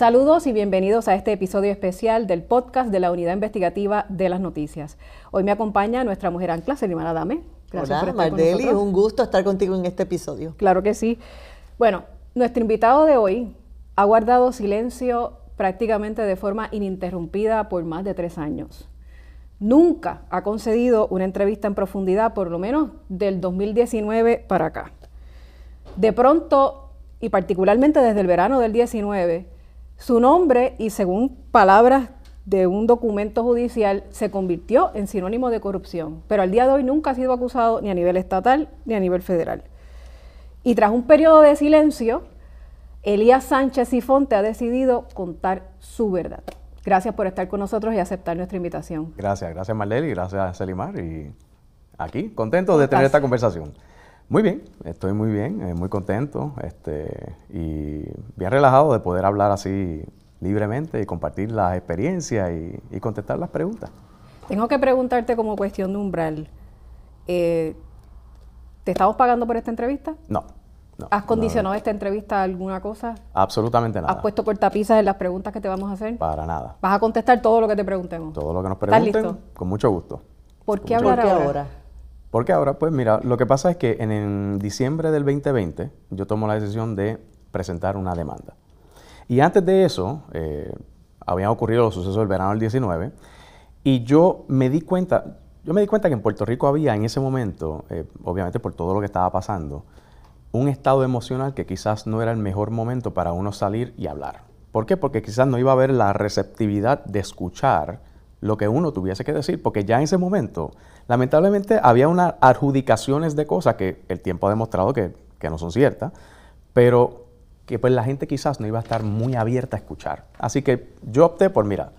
Saludos y bienvenidos a este episodio especial del podcast de la Unidad Investigativa de las Noticias. Hoy me acompaña nuestra mujer ancla, Selimana Dame. Gracias Hola, Mardeli, un gusto estar contigo en este episodio. Claro que sí. Bueno, nuestro invitado de hoy ha guardado silencio prácticamente de forma ininterrumpida por más de tres años. Nunca ha concedido una entrevista en profundidad, por lo menos del 2019 para acá. De pronto, y particularmente desde el verano del 19, su nombre, y según palabras de un documento judicial, se convirtió en sinónimo de corrupción, pero al día de hoy nunca ha sido acusado ni a nivel estatal ni a nivel federal. Y tras un periodo de silencio, Elías Sánchez y Fonte ha decidido contar su verdad. Gracias por estar con nosotros y aceptar nuestra invitación. Gracias, gracias Marlene y gracias Selimar. Y aquí, contento de tener esta conversación. Muy bien, estoy muy bien, eh, muy contento este, y bien relajado de poder hablar así libremente y compartir las experiencias y, contestar las preguntas. Tengo que preguntarte como cuestión de umbral. Eh, ¿Te estamos pagando por esta entrevista? No. ¿Has condicionado esta entrevista a alguna cosa? Absolutamente nada. ¿Has puesto cortapisas en las preguntas que te vamos a hacer? Para nada. ¿Vas a contestar todo lo que te preguntemos? Todo lo que nos pregunten. ¿Estás listo? Con mucho gusto. ¿Por qué hablar ahora? Porque ahora, pues mira, lo que pasa es que en, diciembre del 2020 yo tomo la decisión de presentar una demanda. Y antes de eso, eh, habían ocurrido los sucesos del verano del 19, y yo me di cuenta, yo me di cuenta que en Puerto Rico había en ese momento, eh, obviamente por todo lo que estaba pasando, un estado emocional que quizás no era el mejor momento para uno salir y hablar. ¿Por qué? Porque quizás no iba a haber la receptividad de escuchar lo que uno tuviese que decir, porque ya en ese momento, lamentablemente, había unas adjudicaciones de cosas que el tiempo ha demostrado que, no son ciertas, pero que pues la gente quizás no iba a estar muy abierta a escuchar. Así que yo opté por, mira,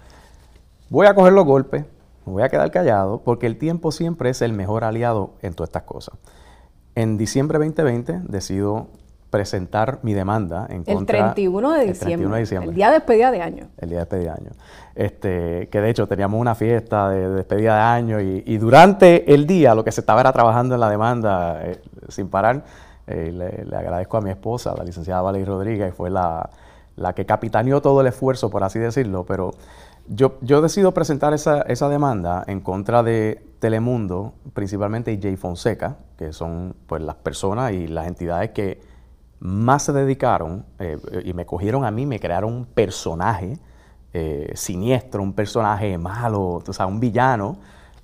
voy a coger los golpes, me voy a quedar callado, porque el tiempo siempre es el mejor aliado en todas estas cosas. En diciembre 2020 decido presentar mi demanda en el contra... 31 de, diciembre, el 31 de diciembre. El día de despedida de año. El día de despedida de año. Este, que de hecho teníamos una fiesta de, despedida de año y, durante el día lo que se estaba era trabajando en la demanda eh, sin parar. Eh, le, agradezco a mi esposa, la licenciada Valerie Rodríguez, fue la, la, que capitaneó todo el esfuerzo, por así decirlo, pero yo, yo decido presentar esa, esa demanda en contra de Telemundo, principalmente y Jay Fonseca, que son pues las personas y las entidades que más se dedicaron eh, y me cogieron a mí, me crearon un personaje eh, siniestro, un personaje malo, o sea, un villano,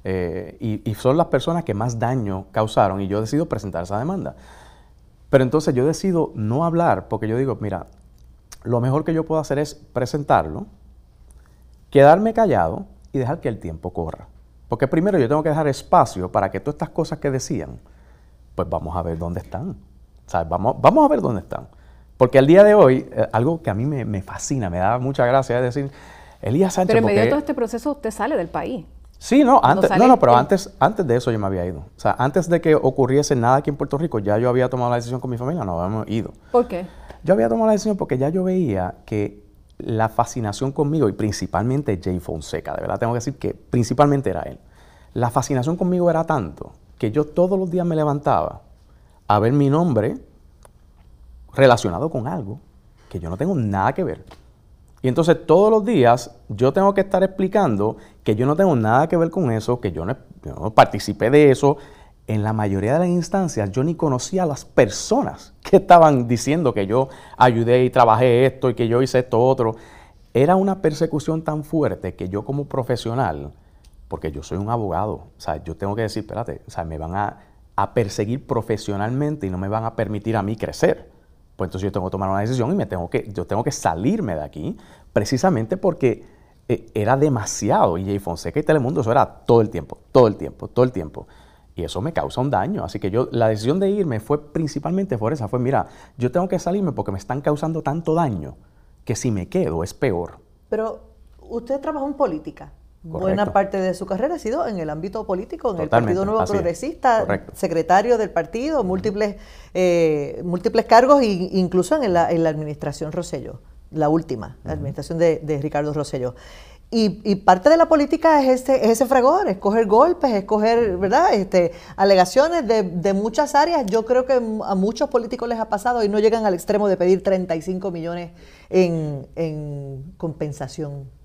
eh, y, son las personas que más daño causaron y yo decido presentar esa demanda. Pero entonces yo decido no hablar porque yo digo, mira, lo mejor que yo puedo hacer es presentarlo, quedarme callado y dejar que el tiempo corra. Porque primero yo tengo que dejar espacio para que todas estas cosas que decían, pues vamos a ver dónde están. Vamos, vamos a ver dónde están. Porque al día de hoy, eh, algo que a mí me, fascina, me da mucha gracia, es decir, Elías Sánchez... Pero en medio de todo este proceso usted sale del país. Sí, no, antes, no, no, pero antes, antes de eso yo me había ido. O sea, antes de que ocurriese nada aquí en Puerto Rico, ya yo había tomado la decisión con mi familia, no habíamos ido. ¿Por qué? Yo había tomado la decisión porque ya yo veía que la fascinación conmigo, y principalmente Jay Fonseca, de verdad tengo que decir que principalmente era él, la fascinación conmigo era tanto que yo todos los días me levantaba a ver mi nombre relacionado con algo que yo no tengo nada que ver. Y entonces todos los días yo tengo que estar explicando que yo no tengo nada que ver con eso, que yo no, participé de eso. En la mayoría de las instancias yo ni conocía a las personas que estaban diciendo que yo ayudé y trabajé esto y que yo hice esto otro. Era una persecución tan fuerte que yo como profesional, porque yo soy un abogado, o sea, yo tengo que decir, espérate, o sea, me van a, a perseguir profesionalmente y no me van a permitir a mí crecer pues entonces yo tengo que tomar una decisión y me tengo que, yo tengo que salirme de aquí, precisamente porque eh, era demasiado. Y Jay Fonseca y Telemundo, eso era todo el tiempo, todo el tiempo, todo el tiempo. Y eso me causa un daño. Así que yo, la decisión de irme fue principalmente por esa. Fue, mira, yo tengo que salirme porque me están causando tanto daño que si me quedo es peor. Pero usted trabajó en política. Buena parte de su carrera ha sido en el ámbito político, en el Partido Nuevo Progresista, secretario del partido, múltiples, eh, múltiples cargos, incluso en la, en la administración Rosello, la última, la administración de, Ricardo Rosello. Y, parte de la política es ese, es ese fragor, es coger golpes, es coger, ¿verdad? Este, alegaciones de, muchas áreas. Yo creo que a muchos políticos les ha pasado y no llegan al extremo de pedir 35 millones en, compensación.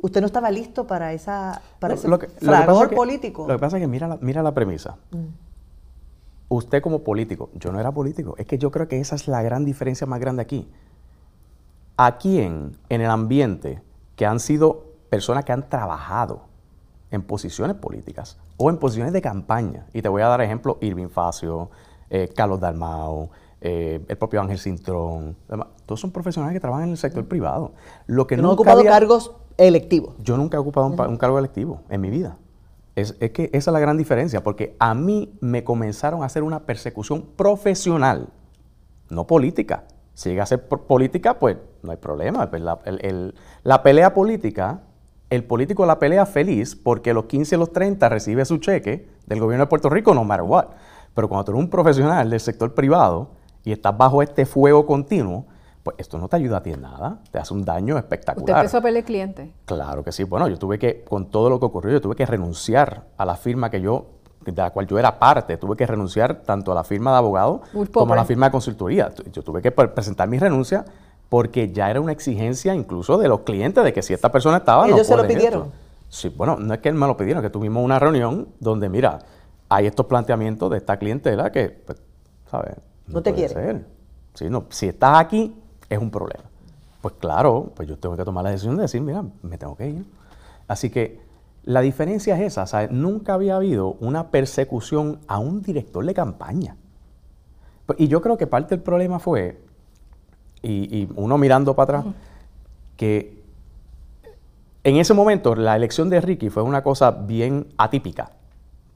¿Usted no estaba listo para, esa, para ese fragor político? Lo que pasa es que mira la, mira la premisa. Mm. Usted como político, yo no era político. Es que yo creo que esa es la gran diferencia más grande aquí. ¿A quién en el ambiente que han sido personas que han trabajado en posiciones políticas o en posiciones de campaña. Y te voy a dar ejemplo, Irving Facio, eh, Carlos Dalmao, eh, el propio Ángel Cintrón. Todos son profesionales que trabajan en el sector privado. Lo que no he ocupado cargos electivos. Yo nunca he ocupado un, cargo electivo en mi vida. Es, es, que esa es la gran diferencia, porque a mí me comenzaron a hacer una persecución profesional, no política. Si llega a ser política, pues no hay problema. Pues la, pelea política, el político la pelea feliz porque los 15 y los 30 recibe su cheque del gobierno de Puerto Rico, no matter what. Pero cuando tú eres un profesional del sector privado y estás bajo este fuego continuo, pues esto no te ayuda a ti en nada, te hace un daño espectacular. ¿Usted empezó a pelear cliente? Claro que sí. Bueno, yo tuve que, con todo lo que ocurrió, yo tuve que renunciar a la firma que yo de la cual yo era parte, tuve que renunciar tanto a la firma de abogado como a la firma de consultoría. Yo tuve que presentar mi renuncia porque ya era una exigencia incluso de los clientes de que si esta persona estaba... ¿Ellos se lo pidieron? Sí, bueno, no es que él me lo pidieron, que tuvimos una reunión donde, mira, hay estos planteamientos de esta clientela que, pues, ¿sabes? No, te quiere. no, si estás aquí, es un problema. Pues claro, pues yo tengo que tomar la decisión de decir, mira, me tengo que ir. Así que la diferencia es esa, ¿sabes? Nunca había habido una persecución a un director de campaña. Y yo creo que parte del problema fue, y, uno mirando para atrás, que en ese momento la elección de Ricky fue una cosa bien atípica.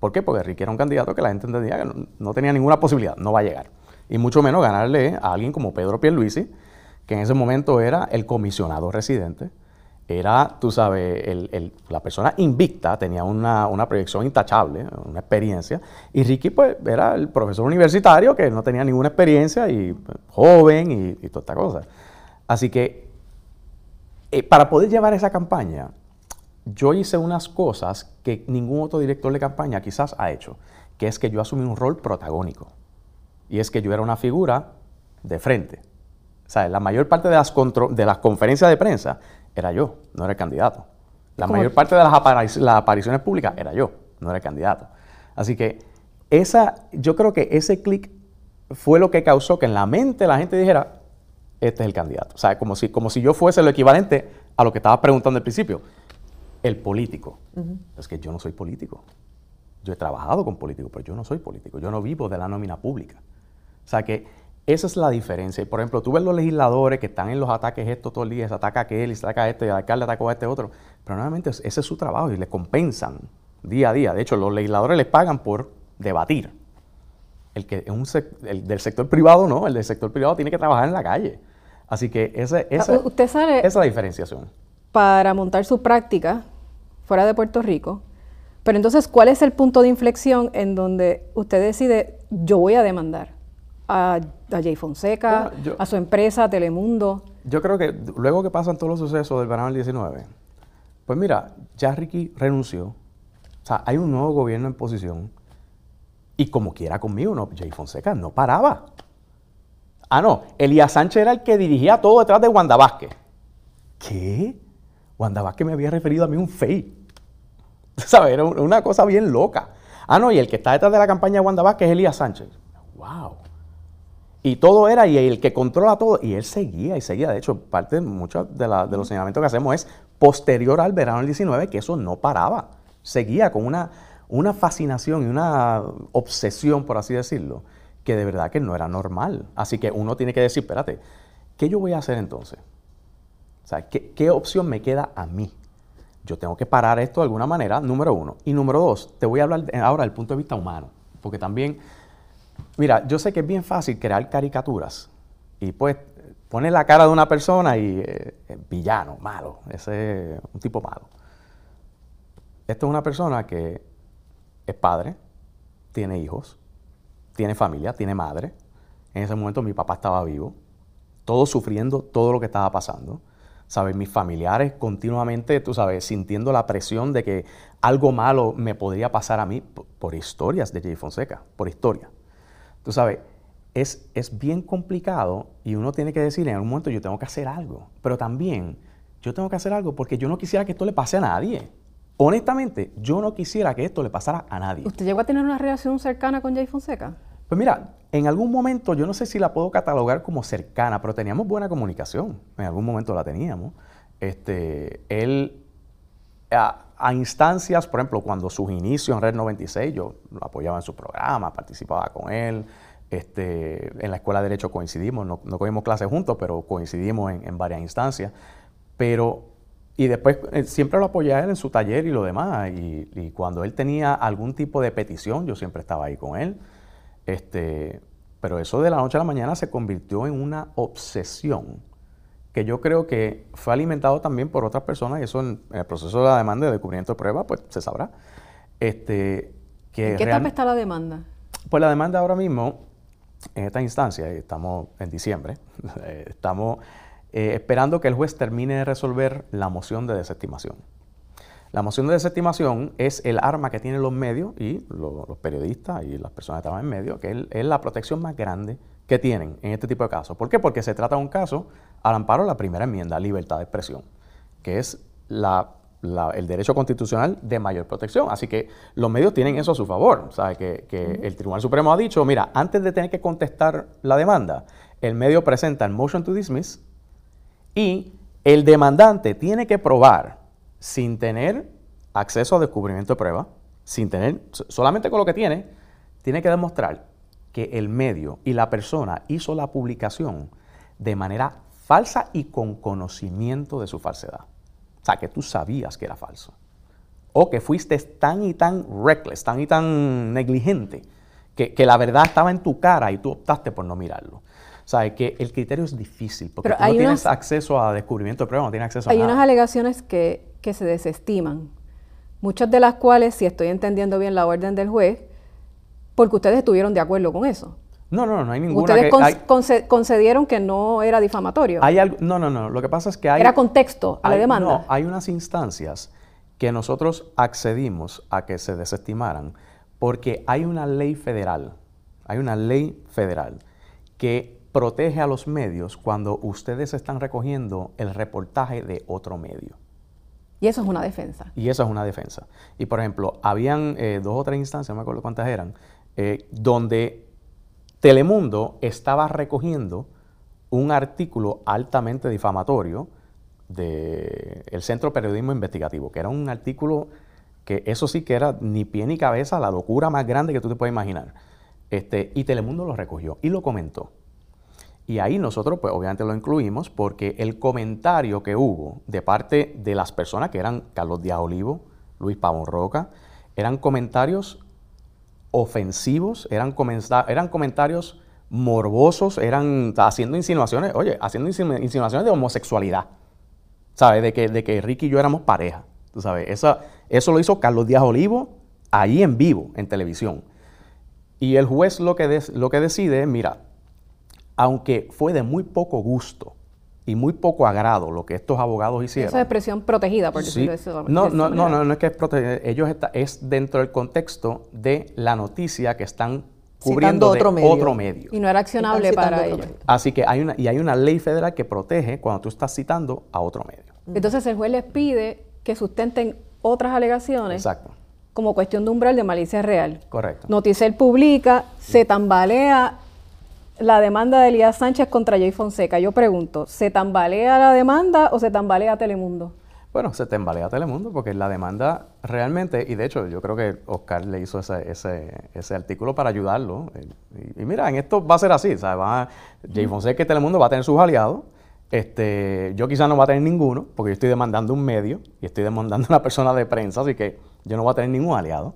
¿Por qué? Porque Ricky era un candidato que la gente entendía que no, no tenía ninguna posibilidad, no va a llegar. Y mucho menos ganarle a alguien como Pedro Pierluisi, que en ese momento era el comisionado residente era, tú sabes, la persona invicta, tenía una, proyección intachable, una experiencia, y Ricky pues era el profesor universitario que no tenía ninguna experiencia y pues, joven y, toda esta cosa. Así que eh, para poder llevar esa campaña, yo hice unas cosas que ningún otro director de campaña quizás ha hecho, que es que yo asumí un rol protagónico. Y es que yo era una figura de frente. O sea, la mayor parte de las, de las conferencias de prensa era yo, no era el candidato. La mayor parte de las, las, apariciones públicas era yo, no era el candidato. Así que esa, yo creo que ese clic fue lo que causó que en la mente la gente dijera, este es el candidato. O sea, como si, como si yo fuese lo equivalente a lo que estaba preguntando al principio. El político. Es que yo no soy político. Yo he trabajado con políticos, pero yo no soy político. Yo no vivo de la nómina pública. O sea que esa es la diferencia. Por ejemplo, tú ves los legisladores que están en los ataques esto todo el día, se ataca a aquel y se ataca a este, y el alcalde atacó a este otro. Pero nuevamente ese es su trabajo y les compensan día a día. De hecho, los legisladores les pagan por debatir. El que un el del sector privado no, el del sector privado tiene que trabajar en la calle. Así que ese, esa, Usted sale esa es la diferenciación. Para montar su práctica fuera de Puerto Rico. Pero entonces, ¿cuál es el punto de inflexión en donde usted decide, yo voy a demandar? A, Jay Fonseca, a su empresa, Telemundo. Yo creo que luego que pasan todos los sucesos del verano del 19, pues mira, ya Ricky renunció. O sea, hay un nuevo gobierno en posición. Y como quiera conmigo, no, Jay Fonseca no paraba. Ah, no, Elías Sánchez era el que dirigía todo detrás de Wanda Vázquez. ¿Qué? Wanda Vázquez me había referido a mí un fake. ¿Sabes? Era una cosa bien loca. Ah, no, y el que está detrás de la campaña de Wanda Vázquez es Elías Sánchez. ¡Wow! Y todo era, y el que controla todo, y él seguía y seguía. De hecho, parte de muchos de, los señalamientos que hacemos es posterior al verano del 19, que eso no paraba. Seguía con una, una fascinación y una obsesión, por así decirlo, que de verdad que no era normal. Así que uno tiene que decir, espérate, ¿qué yo voy a hacer entonces? O sea, ¿qué, qué opción me queda a mí? Yo tengo que parar esto de alguna manera, número uno. Y número dos, te voy a hablar ahora del punto de vista humano, porque también Mira, yo sé que es bien fácil crear caricaturas y pues pone la cara de una persona y eh, villano, malo, ese es un tipo malo. Esto es una persona que es padre, tiene hijos, tiene familia, tiene madre. En ese momento mi papá estaba vivo, todos sufriendo todo lo que estaba pasando. ¿sabes? Mis familiares continuamente, tú sabes, sintiendo la presión de que algo malo me podría pasar a mí por, historias de Jay Fonseca, por historia. Tú sabes, es, es bien complicado y uno tiene que decir en algún momento yo tengo que hacer algo, pero también yo tengo que hacer algo porque yo no quisiera que esto le pase a nadie. Honestamente, yo no quisiera que esto le pasara a nadie. ¿Usted llegó a tener una relación cercana con Jay Fonseca? Pues mira, en algún momento, yo no sé si la puedo catalogar como cercana, pero teníamos buena comunicación. En algún momento la teníamos. Este, él, a, instancias, por ejemplo, cuando sus inicios en Red 96, yo lo apoyaba en su programa, participaba con él. Este, en la escuela de Derecho coincidimos, no, no cogimos clases juntos, pero coincidimos en, varias instancias. Pero, y después eh, siempre lo apoyé a él en su taller y lo demás. y cuando él tenía algún tipo de petición, yo siempre estaba ahí con él. Este, pero eso de la noche a la mañana se convirtió en una obsesión que yo creo que fue alimentado también por otras personas, y eso en, el proceso de la demanda de descubrimiento de pruebas, pues se sabrá. Este, que ¿En qué etapa está la demanda? Pues la demanda ahora mismo, en esta instancia, estamos en diciembre, estamos eh, esperando que el juez termine de resolver la moción de desestimación. La moción de desestimación es el arma que tienen los medios y los, periodistas y las personas que estaban en medio, que es, la protección más grande que tienen en este tipo de casos. ¿Por qué? Porque se trata de un caso al amparo de la primera enmienda, libertad de expresión, que es el derecho constitucional de mayor protección. Así que los medios tienen eso a su favor. ¿Sabe? Que, que el Tribunal Supremo ha dicho, mira, antes de tener que contestar la demanda, el medio presenta el motion to dismiss y el demandante tiene que probar sin tener acceso a descubrimiento de prueba, sin tener, solamente con lo que tiene, tiene que demostrar que el medio y la persona hizo la publicación de manera falsa y con conocimiento de su falsedad. O sea, que tú sabías que era falso. O que fuiste tan y tan reckless, tan y tan negligente, que, la verdad estaba en tu cara y tú optaste por no mirarlo. O sea, que el criterio es difícil, porque tú no tienes acceso a descubrimiento de prueba, no tienes acceso a Hay unas alegaciones que que se desestiman, muchas de las cuales, si estoy entendiendo bien la orden del juez, porque ustedes estuvieron de acuerdo con eso. No, no, no hay ninguna. Ustedes concedieron que no era difamatorio. Hay algo, no, no, no. Lo que pasa es que hay. Era contexto a la demanda. No, hay unas instancias que nosotros accedimos a que se desestimaran porque hay una ley federal, hay una ley federal que protege a los medios cuando ustedes están recogiendo el reportaje de otro medio. Y eso es una defensa. Y eso es una defensa. Y por ejemplo, habían eh, dos o tres instancias, no me acuerdo cuántas eran, eh, donde Telemundo estaba recogiendo un artículo altamente difamatorio del Centro Periodismo Investigativo, que era un artículo que eso sí que era ni pie ni cabeza, la locura más grande que tú te puedes imaginar. Este, y Telemundo lo recogió y lo comentó. Y ahí nosotros, pues obviamente lo incluimos porque el comentario que hubo de parte de las personas que eran Carlos Díaz Olivo, Luis Pavón Roca, eran comentarios ofensivos, eran, eran comentarios morbosos, eran haciendo insinuaciones, oye, haciendo insinuaciones de homosexualidad, ¿sabes? De que, de que Ricky y yo éramos pareja, tú sabes. Eso, lo hizo Carlos Díaz Olivo ahí en vivo, en televisión. Y el juez lo que, lo que decide es, mira, aunque fue de muy poco gusto y muy poco agrado lo que estos abogados hicieron. Esa expresión protegida, por decirlo eso. No, no, no, no, no es que es protegida. Ellos está, es dentro del contexto de la noticia que están cubriendo otro, de medio. otro medio. Y no era accionable para ellos. Así que hay una, y hay una ley federal que protege cuando tú estás citando a otro medio. Entonces el juez les pide que sustenten otras alegaciones. Exacto. Como cuestión de umbral de malicia real. Correcto. Noticel publica, se tambalea la demanda de Elías Sánchez contra Jay Fonseca. Yo pregunto, ¿se tambalea la demanda o se tambalea Telemundo? Bueno, se tambalea Telemundo porque la demanda realmente, y de hecho yo creo que Oscar le hizo ese, ese, ese artículo para ayudarlo. Y, mira, en esto va a ser así, ¿sabes? Va Jay Fonseca y Telemundo va a tener sus aliados. Este, yo quizás no va a tener ninguno, porque yo estoy demandando un medio y estoy demandando una persona de prensa, así que yo no voy a tener ningún aliado.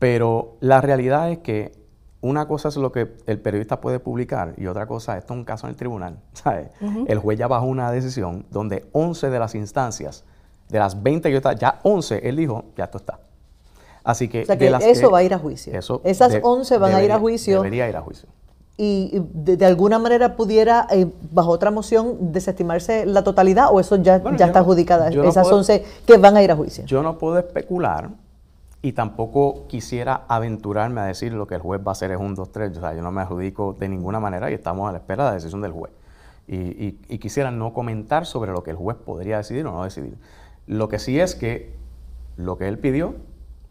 Pero la realidad es que una cosa es lo que el periodista puede publicar y otra cosa, esto es un caso en el tribunal. ¿sabes? El juez ya bajó una decisión donde 11 de las instancias, de las 20 que está, ya 11, él dijo, ya esto está. Así que, eso va a ir a juicio. Esas 11 van a ir a juicio. Debería ir a juicio. y de, de alguna manera pudiera, eh, bajo otra moción, desestimarse la totalidad o eso ya, Bueno, ya yo está no- adjudicada, yo no esas puedo- 11 que van a ir a juicio. Yo no puedo especular y tampoco quisiera aventurarme a decir lo que el juez va a hacer es un, dos, tres. O sea, yo no me adjudico de ninguna manera y estamos a la espera de la decisión del juez. Y, y- y quisiera no comentar sobre lo que el juez podría decidir o no decidir. Lo que sí es que lo que él pidió,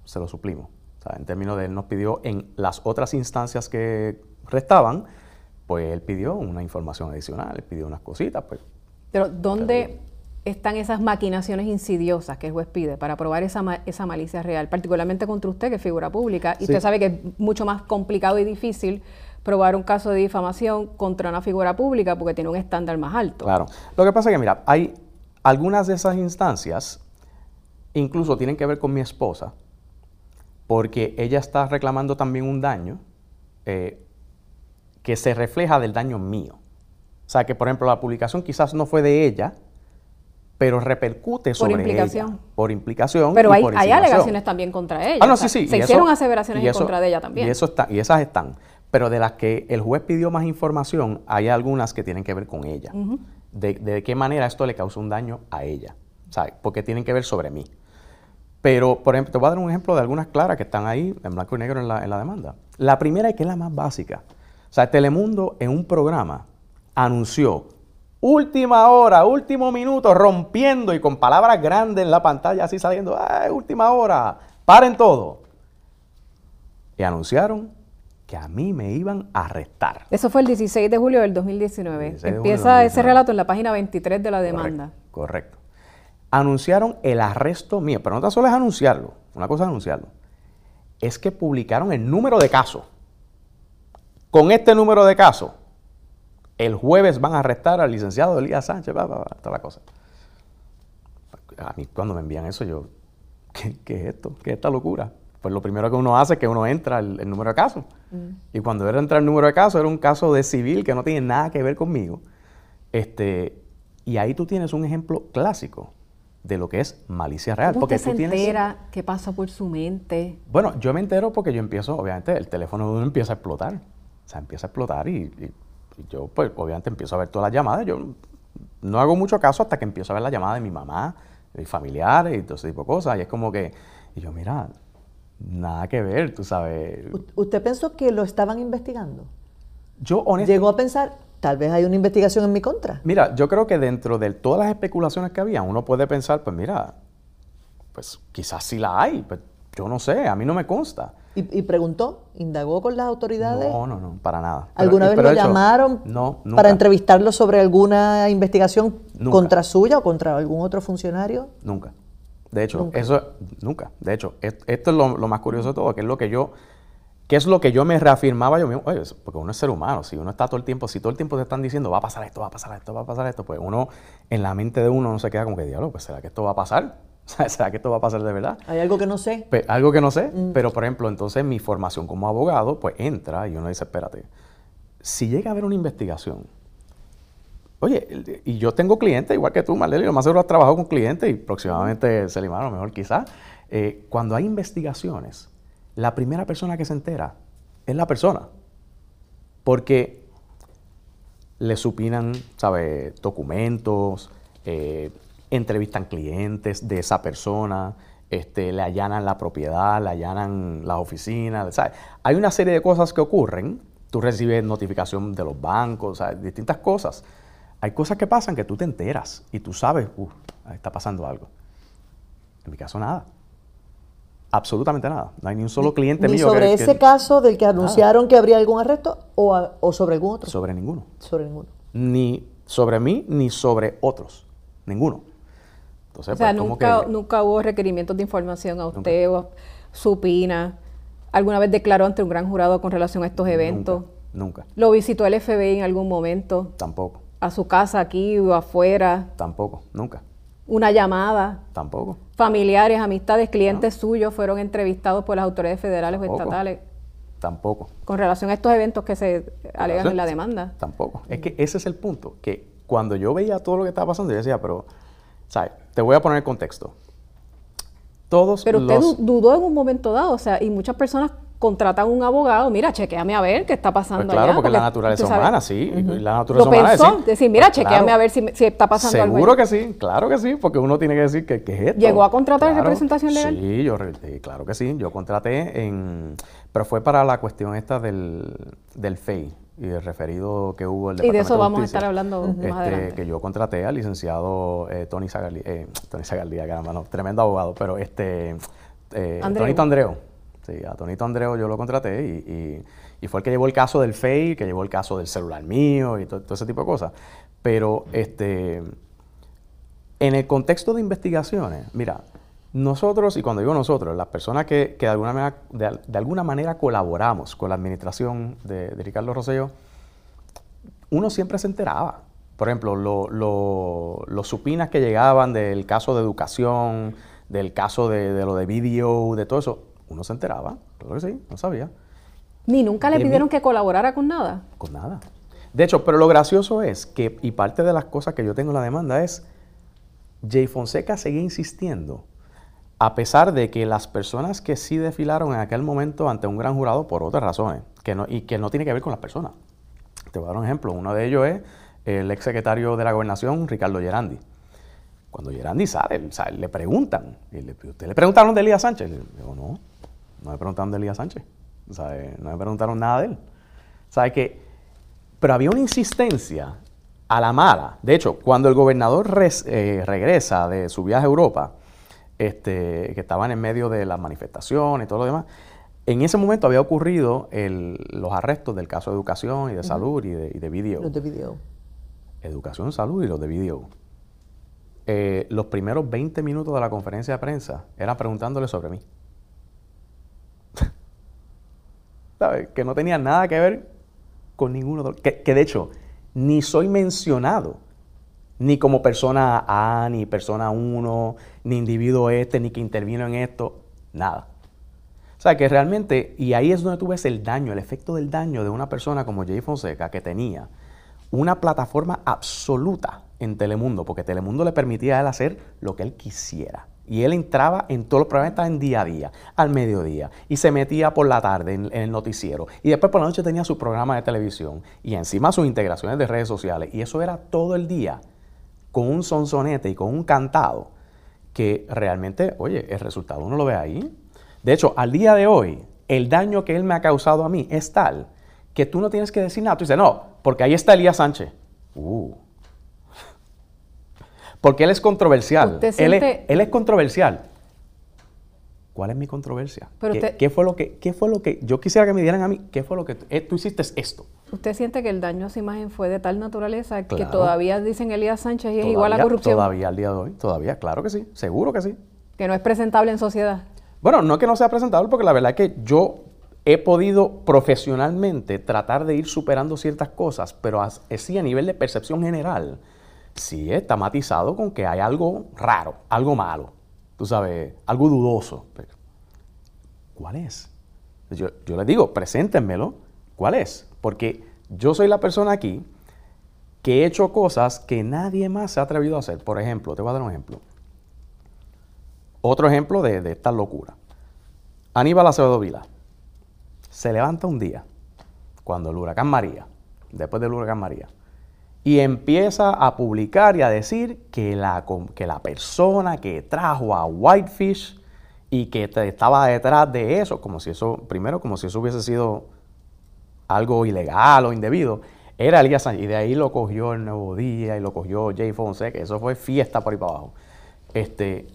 se lo suplimos. O sea, en términos de él nos pidió en las otras instancias que restaban, pues él pidió una información adicional, él pidió unas cositas, pues Pero ¿dónde están esas maquinaciones insidiosas que el juez pide para probar esa, ma- esa malicia real? Particularmente contra usted, que es figura pública. Y Sí. usted sabe que es mucho más complicado y difícil probar un caso de difamación contra una figura pública porque tiene un estándar más alto. Claro. Lo que pasa es que, mira, hay algunas de esas instancias, incluso tienen que ver con mi esposa, porque ella está reclamando también un daño eh, que se refleja del daño mío. O sea, que, por ejemplo, la publicación quizás no fue de ella, pero repercute sobre implicación. ella. Por implicación. Pero y hay, por hay alegaciones también contra ella. Ah, no, O sea, sí, sí. Se y hicieron eso- aseveraciones y en contra de ella también. Y, eso está, y esas están. Pero de las que el juez pidió más información, hay algunas que tienen que ver con ella. de, de qué manera esto le causó un daño a ella. O sea, porque tienen que ver sobre mí. Pero, por ejemplo, te voy a dar un ejemplo de algunas claras que están ahí en blanco y negro en la, en la demanda. La primera, y que es la más básica. O sea, Telemundo en un programa anunció última hora, último minuto, rompiendo y con palabras grandes en la pantalla, así saliendo, ¡ay, última hora! ¡Paren todo! Y anunciaron que a mí me iban a arrestar. Eso fue el 16 de julio del 2019. 16 de julio Empieza del ese 2019. relato en la página 23 de la demanda. Correcto, correcto. Anunciaron el arresto mío, pero no tan solo es anunciarlo, una cosa es anunciarlo, es que publicaron el número de casos. Con este número de casos, el jueves van a arrestar al licenciado Elías Sánchez, bla, bla, bla, toda la cosa. A mí cuando me envían eso, yo, ¿qué, qué es esto? ¿Qué es esta locura? Pues lo primero que uno hace es que uno entra el, el número de casos. Y cuando era entrar el número de casos, era un caso de civil que no tiene nada que ver conmigo. Este, y ahí tú tienes un ejemplo clásico de lo que es malicia real. ¿Cómo porque usted se tienes- entera qué pasa por su mente? Bueno, yo me entero porque yo empiezo, obviamente, el teléfono de uno empieza a explotar. O sea, empieza a explotar y yo, pues, obviamente, empiezo a ver todas las llamadas. Yo no hago mucho caso hasta que empiezo a ver la llamada de mi mamá, de mis familiares y todo ese tipo de cosas. Y es como que, y yo, mira, nada que ver, tú sabes. ¿Usted pensó que lo estaban investigando? Yo, honestamente. Llegó a pensar, tal vez hay una investigación en mi contra. Mira, yo creo que dentro de todas las especulaciones que había, uno puede pensar, pues mira, pues quizás sí la hay, pues yo no sé, a mí no me consta. Y, y preguntó, indagó con las autoridades. No, no, no, para nada. Pero- ¿Alguna vez pero lo hecho, llamaron No, nunca. para entrevistarlo sobre alguna investigación Nunca. contra suya o contra algún otro funcionario? Nunca. De hecho, Nunca. eso, nunca. De hecho, es- esto es lo, lo más curioso de todo, que es lo que yo, que es lo que yo me reafirmaba yo mismo, oye, porque uno es ser humano, si uno está todo el tiempo, si todo el tiempo te están diciendo, va a pasar esto, va a pasar esto, va a pasar esto, pues uno, en la mente de uno no se queda como que, diablo, pues ¿será que esto va a pasar? ¿Será que esto va a pasar de verdad? ¿Hay algo que no sé? Algo que no sé, pero por ejemplo, entonces mi formación como abogado, pues entra y uno dice, espérate, si llega a haber una investigación, oye, y yo tengo clientes, igual que tú, Marlene, lo más seguro has trabajado con clientes y próximamente Selimar, a lo mejor quizás, eh, cuando hay investigaciones, la primera persona que se entera es la persona, porque le supinan, ¿sabe? Documentos, eh, entrevistan clientes de esa persona, este, le allanan la propiedad, le allanan las oficinas. Hay una serie de cosas que ocurren. Tú recibes notificación de los bancos, ¿sabe? distintas cosas. Hay cosas que pasan que tú te enteras y tú sabes, uff, está pasando algo. En mi caso, nada. Absolutamente nada. No hay ni un solo cliente Ni mío sobre que- ese que- caso del que anunciaron que habría algún arresto o, a- o sobre algún otro. Sobre ninguno. sobre ninguno. ni sobre mí ni sobre otros. Ninguno. Entonces, O sea, pues, nunca, que- nunca hubo requerimientos de información a usted o supina. ¿Alguna vez declaró ante un gran jurado con relación a estos eventos? Nunca, nunca, ¿Lo visitó el FBI en algún momento? tampoco, ¿A su casa aquí o afuera? tampoco, nunca, ¿Una llamada? tampoco, ¿Familiares, amistades, clientes suyos fueron entrevistados por las autoridades federales o estatales tampoco. con relación a estos eventos que se alegan en la demanda? Tampoco. Es que ese es el punto, que cuando yo veía todo lo que estaba pasando, yo decía, pero, ¿sabes? Te voy a poner el contexto. Todos Pero usted los... dudó en un momento dado, o sea, y muchas personas contratan un abogado, mira, chequeame a ver qué está pasando pues claro, allá. porque, la naturaleza humana, sí. La naturaleza Lo humana pensó, decir, decir, mira, pues chequeame claro, a ver si, si está pasando algo. Seguro que sí, claro que sí, porque uno tiene que decir que, que es esto. ¿Llegó a contratar Claro. representación legal? Sí, yo, claro que sí, yo contraté en, pero fue para la cuestión esta del, del FEI y el referido que hubo el Y de eso Departamento vamos a Justicia, estar hablando más este, adelante. Que yo contraté al licenciado eh, Tony Zagaldía, eh, Tony Zagaldía, caramba, no, tremendo abogado, pero este, eh, Andreu. Tonito Andreo, sí, a Tonito Andreo yo lo contraté y, y- y fue el que llevó el caso del FEI, que llevó el caso del celular mío y todo, todo ese tipo de cosas. Pero este, en el contexto de investigaciones, mira, nosotros, y cuando digo nosotros, las personas que, que de, alguna manera, de, al- de alguna manera colaboramos con la administración de, de Ricardo Rosselló, uno siempre se enteraba. Por ejemplo, lo- lo- los supinas que llegaban del caso de educación, del caso de, de lo de video, de todo eso, uno se enteraba. Claro que sí, no sabía. Ni nunca le de mí. pidieron que colaborara con nada. Con nada. De hecho, pero lo gracioso es que, y parte de las cosas que yo tengo en la demanda es, Jay Fonseca sigue insistiendo, a pesar de que las personas que sí desfilaron en aquel momento ante un gran jurado por otras razones, que no, y que no tiene que ver con las personas. Te voy a dar un ejemplo. Uno de ellos es el ex secretario de la gobernación, Ricardo Gerandi. Cuando Gerandi sale, le preguntan, le, ¿usted le preguntaron de Elías Sánchez? Le digo, no, no me preguntaron de Elías Sánchez. Eh, no me preguntaron nada de él. ¿Sabe que Pero había una insistencia a la mala. De hecho, cuando el gobernador eh, regresa de su viaje a Europa, este, que estaban en medio de las manifestaciones y todo lo demás, en ese momento había ocurrido el- los arrestos del caso de educación y de salud y de, y de video. Los de video. Educación, salud y los de video. Eh, los primeros 20 minutos de la conferencia de prensa eran preguntándole sobre mí. ¿Sabes? Que no tenía nada que ver con ninguno. de los- Que, que de hecho, ni soy mencionado, ni como persona A, ni persona 1, ni individuo este, ni que intervino en esto, nada. O sea, que realmente, y ahí es donde tú ves el daño, el efecto del daño de una persona como Jay Fonseca, que tenía una plataforma absoluta en Telemundo, porque Telemundo le permitía a él hacer lo que él quisiera. Y él entraba en todos los programas, en día a día, al mediodía, y se metía por la tarde en, en el noticiero. Y después por la noche tenía su programa de televisión, y encima sus integraciones de redes sociales. Y eso era todo el día, con un sonsonete y con un cantado, que realmente, oye, el resultado uno lo ve ahí. De hecho, al día de hoy, el daño que él me ha causado a mí es tal que tú no tienes que decir nada. Tú dices, no, porque ahí está Elías Sánchez. Uh. Porque él es controversial. Él, es, él es controversial. ¿Cuál es mi controversia? Pero ¿Qué, usted- qué fue lo que, ¿Qué fue lo que yo quisiera que me dieran a mí? ¿Qué fue lo que tú, eh, tú hiciste esto? ¿Usted siente que el daño a su imagen fue de tal naturaleza que todavía dicen Elías Sánchez y es igual a corrupción? Todavía al día de hoy, todavía, claro que sí, seguro que sí. Que no es presentable en sociedad. Bueno, no es que no sea presentable, porque la verdad es que yo he podido profesionalmente tratar de ir superando ciertas cosas, pero as- sí a nivel de percepción general, sí está matizado con que hay algo raro, algo malo, tú sabes, algo dudoso. Pero, ¿Cuál es? Yo, yo les digo, preséntenmelo, ¿cuál es? Porque yo soy la persona aquí que he hecho cosas que nadie más se ha atrevido a hacer. Por ejemplo, te voy a dar un ejemplo. Otro ejemplo de, de esta locura. Aníbal Acevedo Vila se levanta un día, cuando el huracán María, después del huracán María, y empieza a publicar y a decir que la, que la persona que trajo a Whitefish y que estaba detrás de eso, como si eso, primero, como si eso hubiese sido algo ilegal o indebido, era Elías Sánchez. Y de ahí lo cogió el Nuevo Día y lo cogió Jay Fonseca. Eso fue fiesta por ahí para abajo. Este,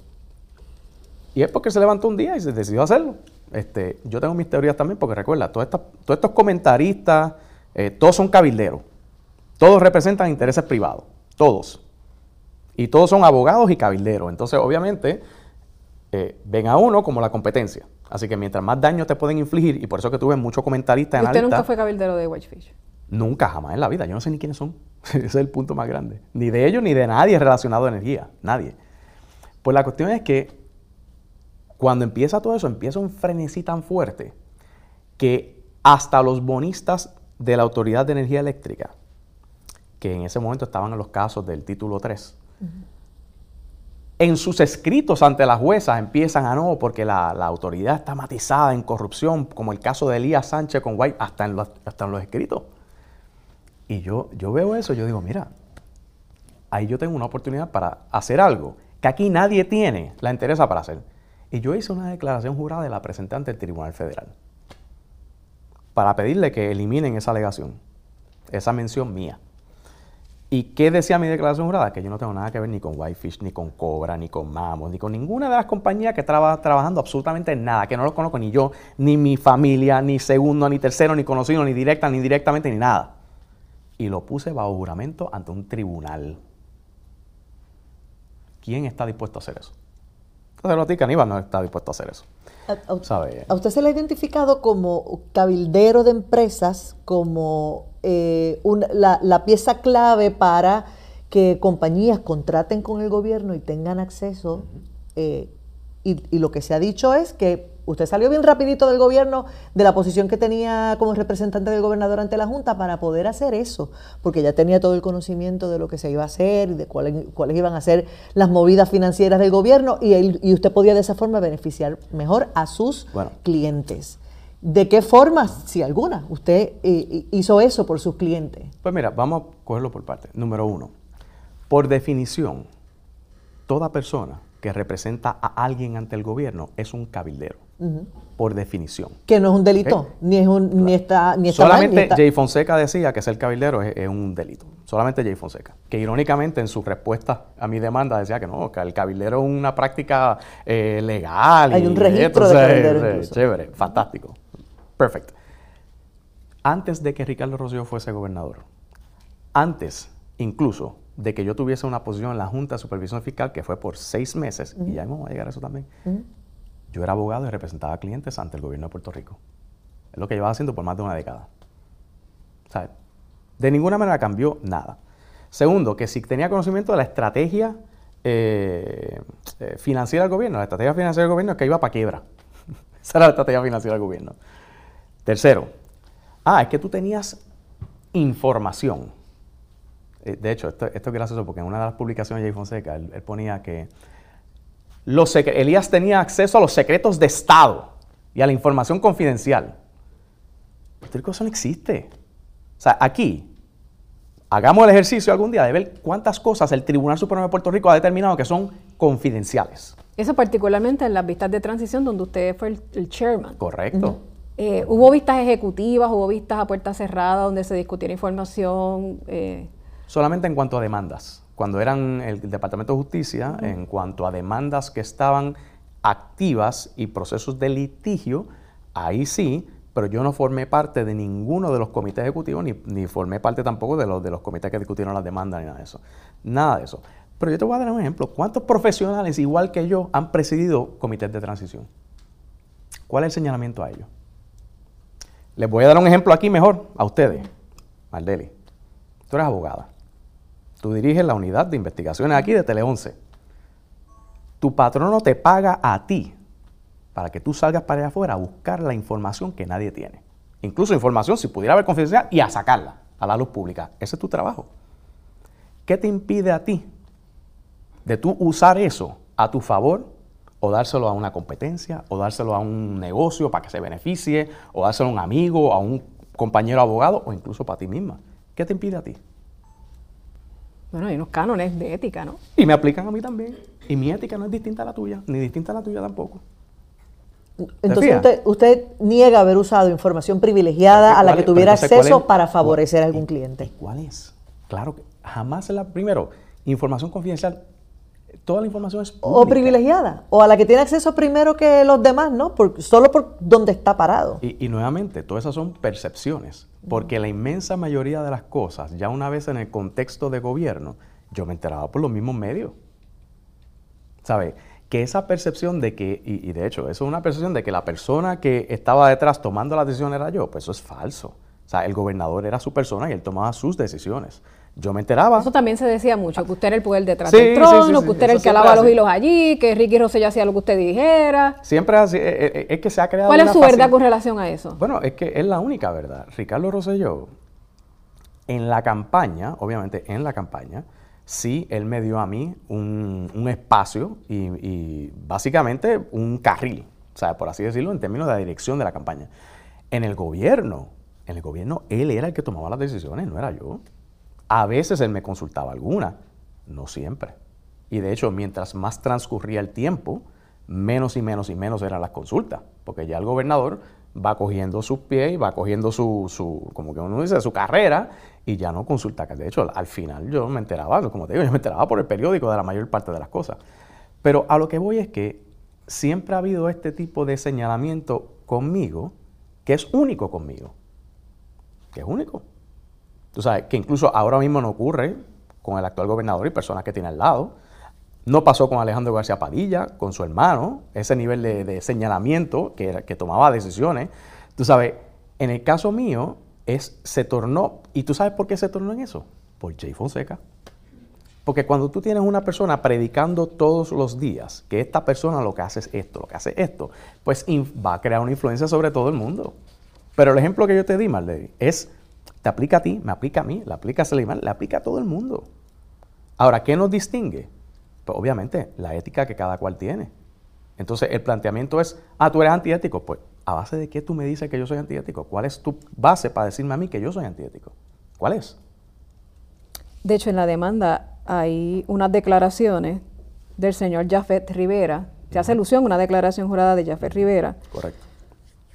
y es porque se levantó un día y se decidió hacerlo. Este, yo tengo mis teorías también, porque recuerda, todos estos comentaristas, eh, todos son cabilderos. Todos representan intereses privados. Todos. Y todos son abogados y cabilderos. Entonces, obviamente, eh, ven a uno como la competencia. Así que mientras más daño te pueden infligir, y por eso que tuve muchos comentaristas ¿Usted analistas, nunca fue cabildero de Whitefish? Nunca, jamás en la vida. Yo no sé ni quiénes son. Ese es el punto más grande. Ni de ellos ni de nadie relacionado a energía. Nadie. Pues la cuestión es que cuando empieza todo eso, empieza un frenesí tan fuerte que hasta los bonistas de la Autoridad de Energía Eléctrica, que en ese momento estaban en los casos del título 3, en sus escritos ante las juezas empiezan a no, porque la, autoridad está matizada en corrupción, como el caso de Elías Sánchez con White, hasta en los, hasta en los escritos. Y yo, yo veo eso, yo digo, mira, ahí yo tengo una oportunidad para hacer algo que aquí nadie tiene la interesa para hacer. Y yo hice una declaración jurada y la presenté ante el Tribunal Federal para pedirle que eliminen esa alegación, esa mención mía. ¿Y qué decía mi declaración jurada? Que yo no tengo nada que ver ni con Whitefish, ni con Cobra, ni con Mamos, ni con ninguna de las compañías que estaba trabajando absolutamente nada, que no los conozco ni yo, ni mi familia, ni segundo, ni tercero, ni conocido, ni directa, ni directamente, ni nada. Y lo puse bajo juramento ante un tribunal. ¿Quién está dispuesto a hacer eso? Entonces, lo Caníbal no está dispuesto a hacer eso. A, usted se le ha identificado como cabildero de empresas, como eh, la, pieza clave para que compañías contraten con el gobierno y tengan acceso. Eh, y, lo que se ha dicho es que usted salió bien rapidito del gobierno, de la posición que tenía como representante del gobernador ante la Junta para poder hacer eso, porque ya tenía todo el conocimiento de lo que se iba a hacer y de cuáles, cuáles iban a ser las movidas financieras del gobierno y, usted podía de esa forma beneficiar mejor a sus clientes. ¿De qué forma, si alguna, usted eh, hizo eso por sus clientes? Pues mira, vamos a cogerlo por partes. Número uno, por definición, toda persona que representa a alguien ante el gobierno es un cabildero, por definición. Que no es un delito, ni, es un, ni está... Ni está Solamente Jay Fonseca decía que ser cabildero es, un delito. Solamente Jay Fonseca. Que irónicamente en su respuesta a mi demanda decía que no, que el cabildero es una práctica eh, legal. Hay un registro de cabildero Chévere, fantástico. Perfecto. Antes de que Ricardo Rosselló fuese gobernador, antes incluso de que yo tuviese una posición en la Junta de Supervisión Fiscal, que fue por seis meses, y ya vamos a llegar a eso también, yo era abogado y representaba clientes ante el gobierno de Puerto Rico. Es lo que llevaba haciendo por más de una década. O sea, de ninguna manera cambió nada. Segundo, que si tenía conocimiento de la estrategia eh, eh, financiera del gobierno, la estrategia financiera del gobierno es que iba para quiebra. Esa era la estrategia financiera del gobierno. Tercero, ah, es que tú tenías información eh, de hecho, esto, esto es gracioso porque en una de las publicaciones de Jay Fonseca, él, ponía que los Elías tenía acceso a los secretos de Estado y a la información confidencial. Puerto Rico eso no existe. O sea, aquí, hagamos el ejercicio algún día de ver cuántas cosas el Tribunal Supremo de Puerto Rico ha determinado que son confidenciales. Eso particularmente en las vistas de transición donde usted fue el, chairman. Correcto. Eh, hubo vistas ejecutivas, hubo vistas a puerta cerrada donde se discutiera información. Eh, solamente en cuanto a demandas. Cuando eran el Departamento de Justicia, en cuanto a demandas que estaban activas y procesos de litigio, ahí sí, pero yo no formé parte de ninguno de los comités ejecutivos, ni, formé parte tampoco de los, de los comités que discutieron las demandas, ni nada de eso. Nada de eso. Pero yo te voy a dar un ejemplo. ¿Cuántos profesionales, igual que yo, han presidido comités de transición? ¿Cuál es el señalamiento a ellos? Les voy a dar un ejemplo aquí mejor a ustedes. Maldeli, tú eres abogada. Tú diriges la unidad de investigaciones aquí de Tele 11. Tu patrono te paga a ti para que tú salgas para allá afuera a buscar la información que nadie tiene. Incluso información, si pudiera haber confidencial, y a sacarla a la luz pública. Ese es tu trabajo. ¿Qué te impide a ti de tú usar eso a tu favor o dárselo a una competencia o dárselo a un negocio para que se beneficie o dárselo a un amigo, a un compañero abogado o incluso para ti misma? ¿Qué te impide a ti? Bueno, hay unos cánones de ética, ¿no? Y me aplican a mí también. Y mi ética no es distinta a la tuya, ni distinta a la tuya tampoco. Entonces usted, niega haber usado información privilegiada a la que tuviera acceso para favorecer a algún cliente. ¿Cuál es? Claro que jamás es la... Primero, información confidencial toda la información es pública. O privilegiada, o a la que tiene acceso primero que los demás, ¿no? solo por donde está parado. Y, nuevamente, todas esas son percepciones, porque la inmensa mayoría de las cosas, ya una vez en el contexto de gobierno, yo me enteraba por los mismos medios. ¿Sabe? Que esa percepción de que, y, y de hecho, eso es una percepción de que la persona que estaba detrás tomando la decisión era yo, pues eso es falso. O sea, el gobernador era su persona y él tomaba sus decisiones. Yo me enteraba. Eso también se decía mucho, que usted era el poder detrás del trono, que usted era el que alaba los hilos allí, que Ricky Rosselló hacía lo que usted dijera. Siempre así, eh, eh, eh, es, que se ha creado ¿Cuál es su verdad con relación a eso? Bueno, es que es la única verdad. Ricardo Rosselló, en la campaña, obviamente en la campaña, sí, él me dio a mí un, espacio y, básicamente un carril, o sea, por así decirlo, en términos de la dirección de la campaña. En el gobierno, en el gobierno, él era el que tomaba las decisiones, no era yo. A veces él me consultaba alguna, no siempre. Y de hecho, mientras más transcurría el tiempo, menos y menos y menos eran las consultas, porque ya el gobernador va cogiendo sus pies y va cogiendo su, su, como que uno dice, su carrera y ya no consulta. De hecho, al final yo me enteraba, como te digo, yo me enteraba por el periódico de la mayor parte de las cosas. Pero a lo que voy es que siempre ha habido este tipo de señalamiento conmigo, que es único conmigo, que es único. Tú sabes, que incluso ahora mismo no ocurre con el actual gobernador y personas que tiene al lado. No pasó con Alejandro García Padilla, con su hermano, ese nivel de, señalamiento que, tomaba decisiones. Tú sabes, en el caso mío, es, se tornó, ¿y tú sabes por qué se tornó en eso? Por Jay Fonseca. Porque cuando tú tienes una persona predicando todos los días que esta persona lo que hace es esto, lo que hace esto, pues va a crear una influencia sobre todo el mundo. Pero el ejemplo que yo te di, Marley, es, te aplica a ti, me aplica a mí, le aplica a Seliman, le aplica a todo el mundo. Ahora, ¿qué nos distingue? Pues obviamente la ética que cada cual tiene. Entonces el planteamiento es, ah, tú eres antiético. Pues, ¿a base de qué tú me dices que yo soy antiético? ¿Cuál es tu base para decirme a mí que yo soy antiético? ¿Cuál es? De hecho, en la demanda hay unas declaraciones del señor Jafet Rivera. Se hace alusión a una declaración jurada de Jafet Rivera. Correcto.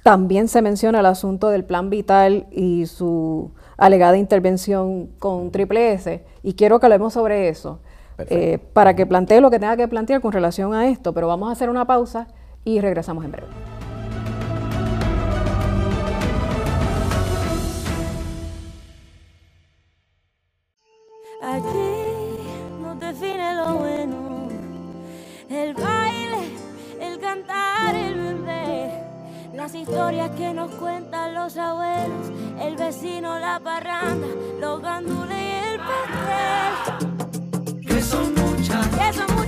También se menciona el asunto del plan vital y su alegada intervención con Triple S. Y quiero que hablemos sobre eso. Eh, para que plantee lo que tenga que plantear con relación a esto. Pero vamos a hacer una pausa y regresamos en breve. Aquí no define lo bueno, el baile, el cantar, el bebé, las historias que nos cuentan los abuelos, el vecino, la parranda, los gandules y el pastel. Que son muchas, que son muchas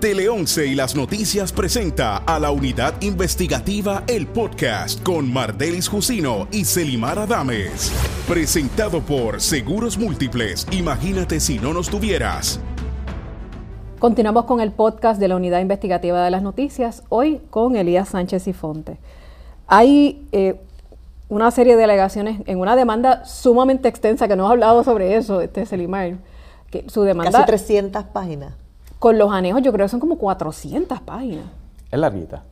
Tele 11 y las noticias presenta a la unidad investigativa El Podcast con Mardelis Jusino y Selimar Adames. Presentado por Seguros Múltiples. Imagínate si no nos tuvieras. Continuamos con el podcast de la Unidad Investigativa de las Noticias, hoy con Elías Sánchez y Fonte. Hay eh, una serie de alegaciones en una demanda sumamente extensa, que no ha hablado sobre eso, este Selimar, que su demanda... Casi 300 páginas. Con los anejos yo creo que son como 400 páginas. Es larguita.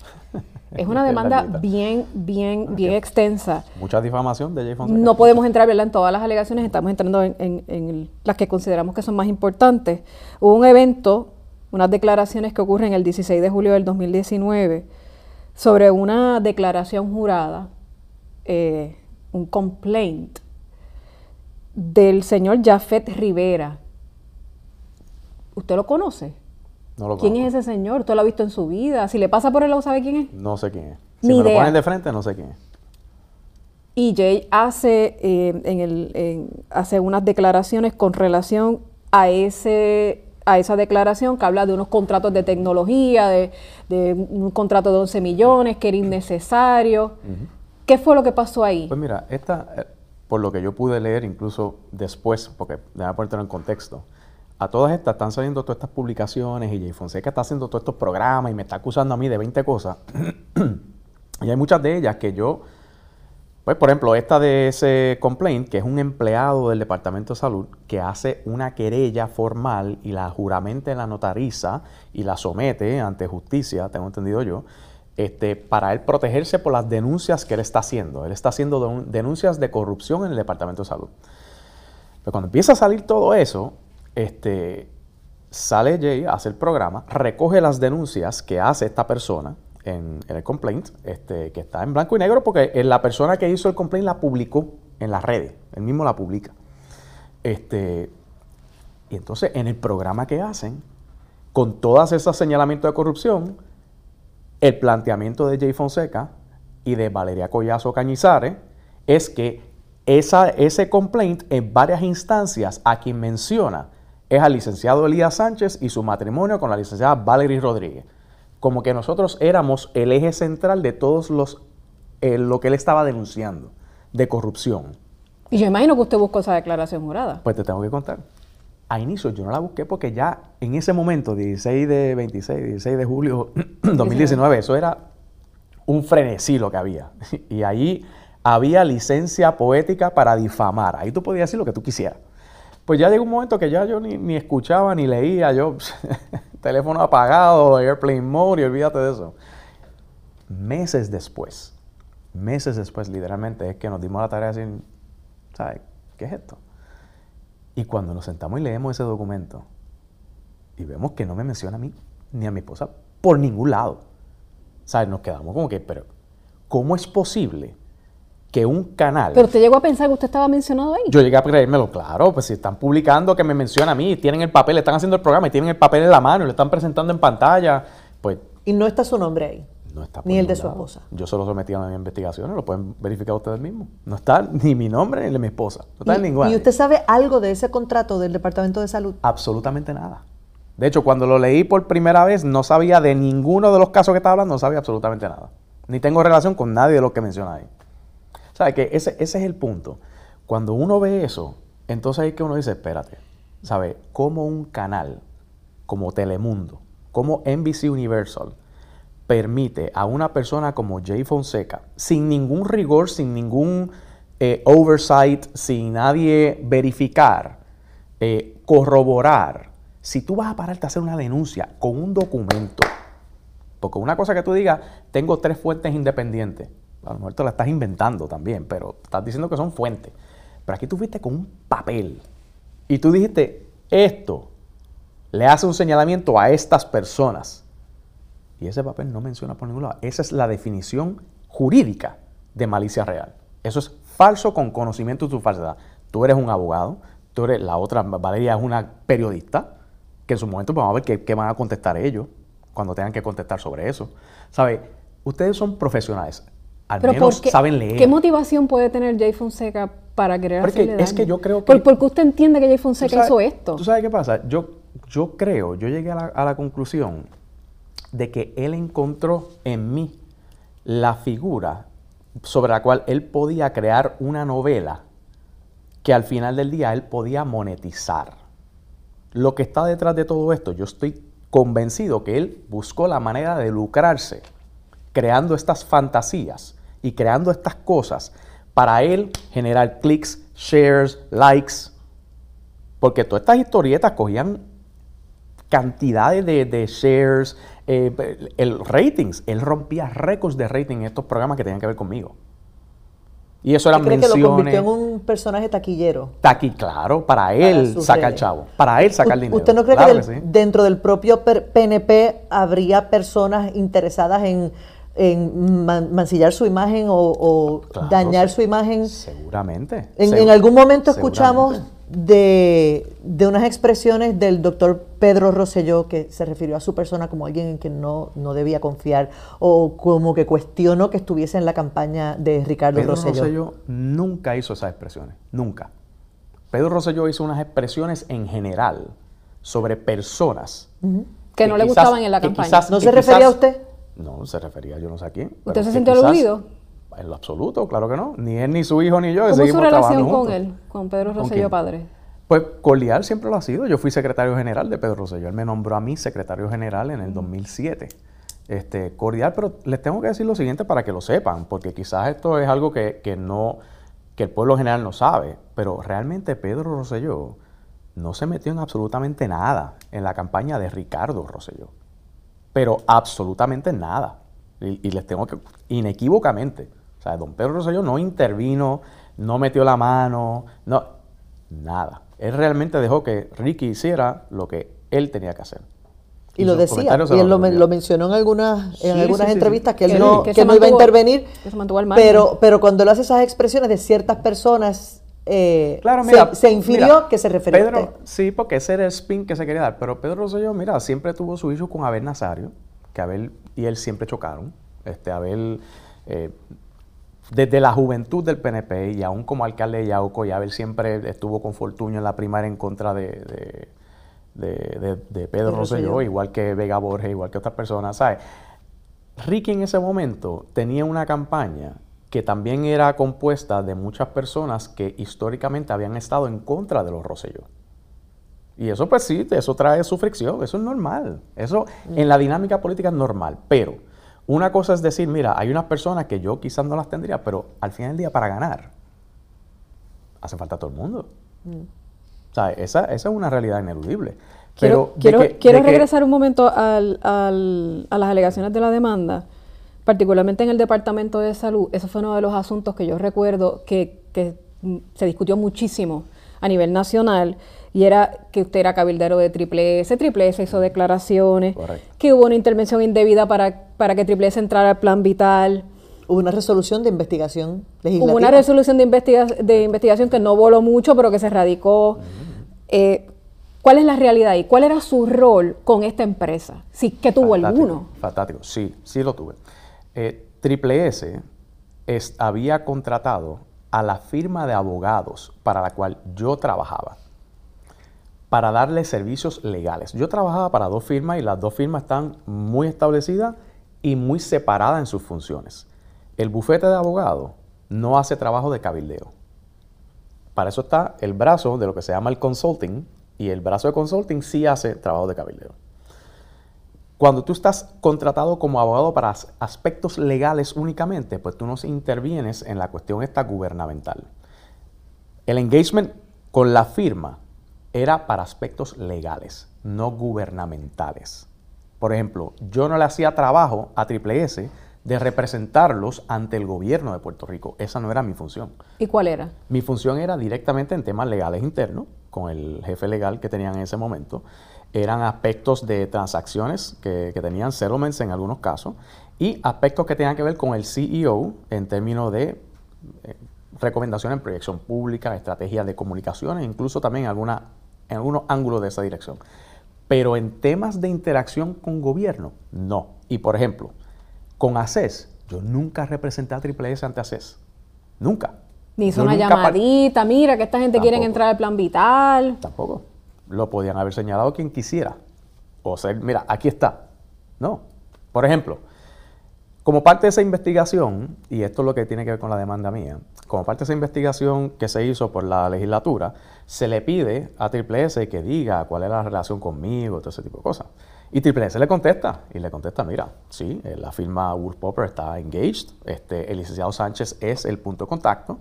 Es una demanda bien, bien, bien extensa. Mucha difamación de Jay Fonseca. No podemos entrar ¿verdad? en todas las alegaciones, estamos entrando en, en- en el- las que consideramos que son más importantes. Hubo un evento, unas declaraciones que ocurren el 16 de julio del 2019 sobre una declaración jurada, eh, un complaint del señor Jafet Rivera. ¿Usted lo conoce? No lo ¿Quién es ese señor? ¿Usted lo ha visto en su vida? Si le pasa por el lado, ¿sabe quién es? No sé quién es. Si Ni me lo ponen de frente, no sé quién es. Y Jay hace, eh, en el, en- hace unas declaraciones con relación a, ese, a esa declaración que habla de unos contratos de tecnología, de, de un contrato de 11 millones que era innecesario. ¿Qué fue lo que pasó ahí? Pues mira, esta, eh, por lo que yo pude leer incluso después, porque déjame ponértelo en contexto, a todas estas están saliendo todas estas publicaciones y Jay Fonseca está haciendo todos estos programas y me está acusando a mí de 20 cosas. y hay muchas de ellas que yo, pues por ejemplo, esta de ese complaint, que es un empleado del Departamento de Salud que hace una querella formal y la juramenta la notariza y la somete ante justicia, tengo entendido yo, este, para él protegerse por las denuncias que él está haciendo. Él está haciendo de- denuncias de corrupción en el Departamento de Salud. Pero cuando empieza a salir todo eso, este, sale Jay, hace el programa, recoge las denuncias que hace esta persona en, el complaint, este, que está en blanco y negro, porque la persona que hizo el complaint la publicó en las redes, él mismo la publica. Este, y entonces en el programa que hacen, con todas esas señalamientos de corrupción, el planteamiento de Jay Fonseca y de Valeria Collazo Cañizares es que esa, ese complaint en varias instancias a quien menciona es al licenciado Elías Sánchez y su matrimonio con la licenciada Valerie Rodríguez. Como que nosotros éramos el eje central de todos los eh, lo que él estaba denunciando de corrupción. Y yo imagino que usted buscó esa declaración jurada. Pues te tengo que contar. A inicio yo no la busqué porque ya en ese momento, 16 de 26, 16 de julio 2019, eso era un frenesí lo que había. Y ahí había licencia poética para difamar. Ahí tú podías decir lo que tú quisieras. Pues ya llegó un momento que ya yo ni, ni escuchaba ni leía, yo teléfono apagado, airplane mode y olvídate de eso. Meses después, meses después literalmente es que nos dimos la tarea de ¿sabes? ¿Qué es esto? Y cuando nos sentamos y leemos ese documento y vemos que no me menciona a mí ni a mi esposa por ningún lado, ¿sabes? Nos quedamos como que, pero ¿cómo es posible que un canal... Pero usted llegó a pensar que usted estaba mencionado ahí. Yo llegué a creérmelo, claro, pues si están publicando que me menciona a mí, tienen el papel, están haciendo el programa y tienen el papel en la mano y lo están presentando en pantalla, pues Y no está su nombre ahí. no está por Ni el de su lado. esposa. Yo solo sometí a mis investigaciones, lo pueden verificar ustedes mismos. No está ni mi nombre ni el de mi esposa. No está en ninguna. y usted sabe algo de ese contrato del Departamento de Salud. Absolutamente nada. De hecho, cuando lo leí por primera vez, no sabía de ninguno de los casos que estaba hablando, no sabía absolutamente nada. Ni tengo relación con nadie de los que menciona ahí. ¿Sabe que ese, ese es el punto? Cuando uno ve eso, entonces ahí que uno dice, espérate, ¿sabe? Como un canal como Telemundo, como NBC Universal, permite a una persona como Jay Fonseca, sin ningún rigor, sin ningún eh, oversight, sin nadie verificar, eh, corroborar, si tú vas a pararte a hacer una denuncia con un documento, porque una cosa que tú digas, tengo tres fuentes independientes, a lo mejor te la estás inventando también, pero estás diciendo que son fuentes. Pero aquí tú fuiste con un papel y tú dijiste, esto le hace un señalamiento a estas personas. Y ese papel no menciona por ningún lado. Esa es la definición jurídica de malicia real. Eso es falso con conocimiento de tu falsedad. Tú eres un abogado, tú eres la otra, Valeria es una periodista, que en su momento vamos a ver qué, qué van a contestar ellos cuando tengan que contestar sobre eso. ¿Sabe? Ustedes son profesionales, al Pero menos ¿por qué, saben leer. ¿Qué motivación puede tener Jay Fonseca para querer Porque hacerle es que daño? yo creo que- ¿Por, qué usted entiende que Jay ¿Tú Fonseca sabes- hizo esto? ¿Tú sabes qué pasa? Yo, yo creo, yo llegué a la, a la conclusión de que él encontró en mí la figura sobre la cual él podía crear una novela que al final del día él podía monetizar. Lo que está detrás de todo esto, yo estoy convencido que él buscó la manera de lucrarse creando estas fantasías y creando estas cosas para él generar clics, shares, likes, porque todas estas historietas cogían cantidades de, de shares, eh, el ratings. Él rompía récords de rating en estos programas que tenían que ver conmigo. Y eso eran ¿Usted cree que lo menciones. convirtió en un personaje taquillero? Está aquí, claro, para él sus sacar chavo, para él sacar dinero. ¿Usted no cree Claro que, del- sí. dentro del propio PNP habría personas interesadas en, en man- mancillar su imagen o, o Claro, dañar su imagen? Seguramente. En, segu- en algún momento escuchamos de, de unas expresiones del doctor Pedro Rosselló que se refirió a su persona como alguien en quien no, no debía confiar o como que cuestionó que estuviese en la campaña de Ricardo Pedro Rosselló. Rosselló nunca hizo esas expresiones, nunca. Pedro Rosselló hizo unas expresiones en general sobre personas que no le gustaban en la campaña. quizás- ¿No se refería a usted? No, se refería yo no sé a quién. ¿Usted se sintió aludido? En lo absoluto, claro que no. Ni él, ni su hijo, ni yo. ¿Cómo es su relación con juntos. él, con Pedro ¿Con Rosselló padre? Pues cordial siempre lo ha sido. Yo fui secretario general de Pedro Rosselló. Él me nombró a mí secretario general en el 2007. Este, cordial, pero les tengo que decir lo siguiente para que lo sepan, porque quizás esto es algo que, que no, que el pueblo general no sabe, pero realmente Pedro Rosselló no se metió en absolutamente nada en la campaña de Ricardo Rosselló. Pero absolutamente nada. Y, y les tengo que, inequívocamente. O sea, don Pedro Rosselló no intervino, no metió la mano, no, nada. Él realmente dejó que Ricky hiciera lo que él tenía que hacer. Y lo decía, y él lo, mencionó en algunas, Sí, en sí, algunas sí, sí. entrevistas que él Que- no, que no iba a intervenir, que se mantuvo al margen. pero, pero cuando él hace esas expresiones de ciertas personas, eh, Claro, se- mira, se, infirió mira, que se refería a Pedro, usted. Sí, porque ese era el spin que se quería dar. Pero Pedro Rosselló, mira, siempre tuvo su issue con Abel Nazario, que Abel y él siempre chocaron. Este, Abel, eh, desde la juventud del PNP y aún como alcalde de Yauco, y Abel siempre estuvo con Fortuño en la primaria en contra de, de- de, de- de Pedro Rosselló. igual que Vega Borges, igual que otras personas, ¿sabes? Ricky en ese momento tenía una campaña que también era compuesta de muchas personas que históricamente habían estado en contra de los Rosselló. Y eso pues sí, eso trae su fricción, eso es normal. Eso en la dinámica política es normal. Pero una cosa es decir, mira, hay unas personas que yo quizás no las tendría, pero al final del día para ganar hace falta todo el mundo. O sea, esa, esa es una realidad ineludible. Quiero, Pero quiero, que- quiero de que- regresar un momento al- al- a las alegaciones de la demanda, particularmente en el Departamento de Salud. Eso fue uno de los asuntos que yo recuerdo que, que, mm, se discutió muchísimo a nivel nacional y era que usted era cabildero de Triple S, Triple S hizo declaraciones, Correcto. que hubo una intervención indebida para, para que Triple S entrara al plan vital. Hubo una resolución de investigación legislativa. Hubo una resolución de, investiga- de investigación que no voló mucho, pero que se radicó. Eh, ¿Cuál es la realidad y cuál era su rol con esta empresa? Sí, que tuvo Fantástico, alguno. Fantástico, sí, sí lo tuve. Eh, Triple S es- había contratado a la firma de abogados para la cual yo trabajaba para darle servicios legales. Yo trabajaba para dos firmas y las dos firmas están muy establecidas y muy separadas en sus funciones. El bufete de abogados no hace trabajo de cabildeo. Para eso está el brazo de lo que se llama el consulting y el brazo de consulting sí hace trabajo de cabildeo. Cuando tú estás contratado como abogado para as- aspectos legales únicamente, pues tú no intervienes en la cuestión esta gubernamental. El engagement con la firma era para aspectos legales, no gubernamentales. Por ejemplo, yo no le hacía trabajo a Triple S de representarlos ante el gobierno de Puerto Rico. Esa no era mi función. ¿Y cuál era? Mi función era directamente en temas legales internos, con el jefe legal que tenían en ese momento. Eran aspectos de transacciones que, que tenían settlements en algunos casos y aspectos que tenían que ver con el CEO en términos de eh, recomendaciones en proyección pública, estrategias de comunicaciones, incluso también en, alguna, en algunos ángulos de esa dirección. Pero en temas de interacción con gobierno, no. Y por ejemplo, con ACES, yo nunca representé a Triple S ante ACES. Nunca. Ni hizo Yo una llamadita, mira que esta gente quiere entrar al plan vital. Tampoco. Lo podían haber señalado quien quisiera. O sea, mira, aquí está. No. Por ejemplo, como parte de esa investigación, y esto es lo que tiene que ver con la demanda mía, como parte de esa investigación que se hizo por la legislatura, se le pide a Triple S que diga cuál es la relación conmigo, todo ese tipo de cosas. Y Triple S le contesta, y le contesta, mira, sí, eh, la firma Wolf Popper está engaged, este, el licenciado Sánchez es el punto de contacto.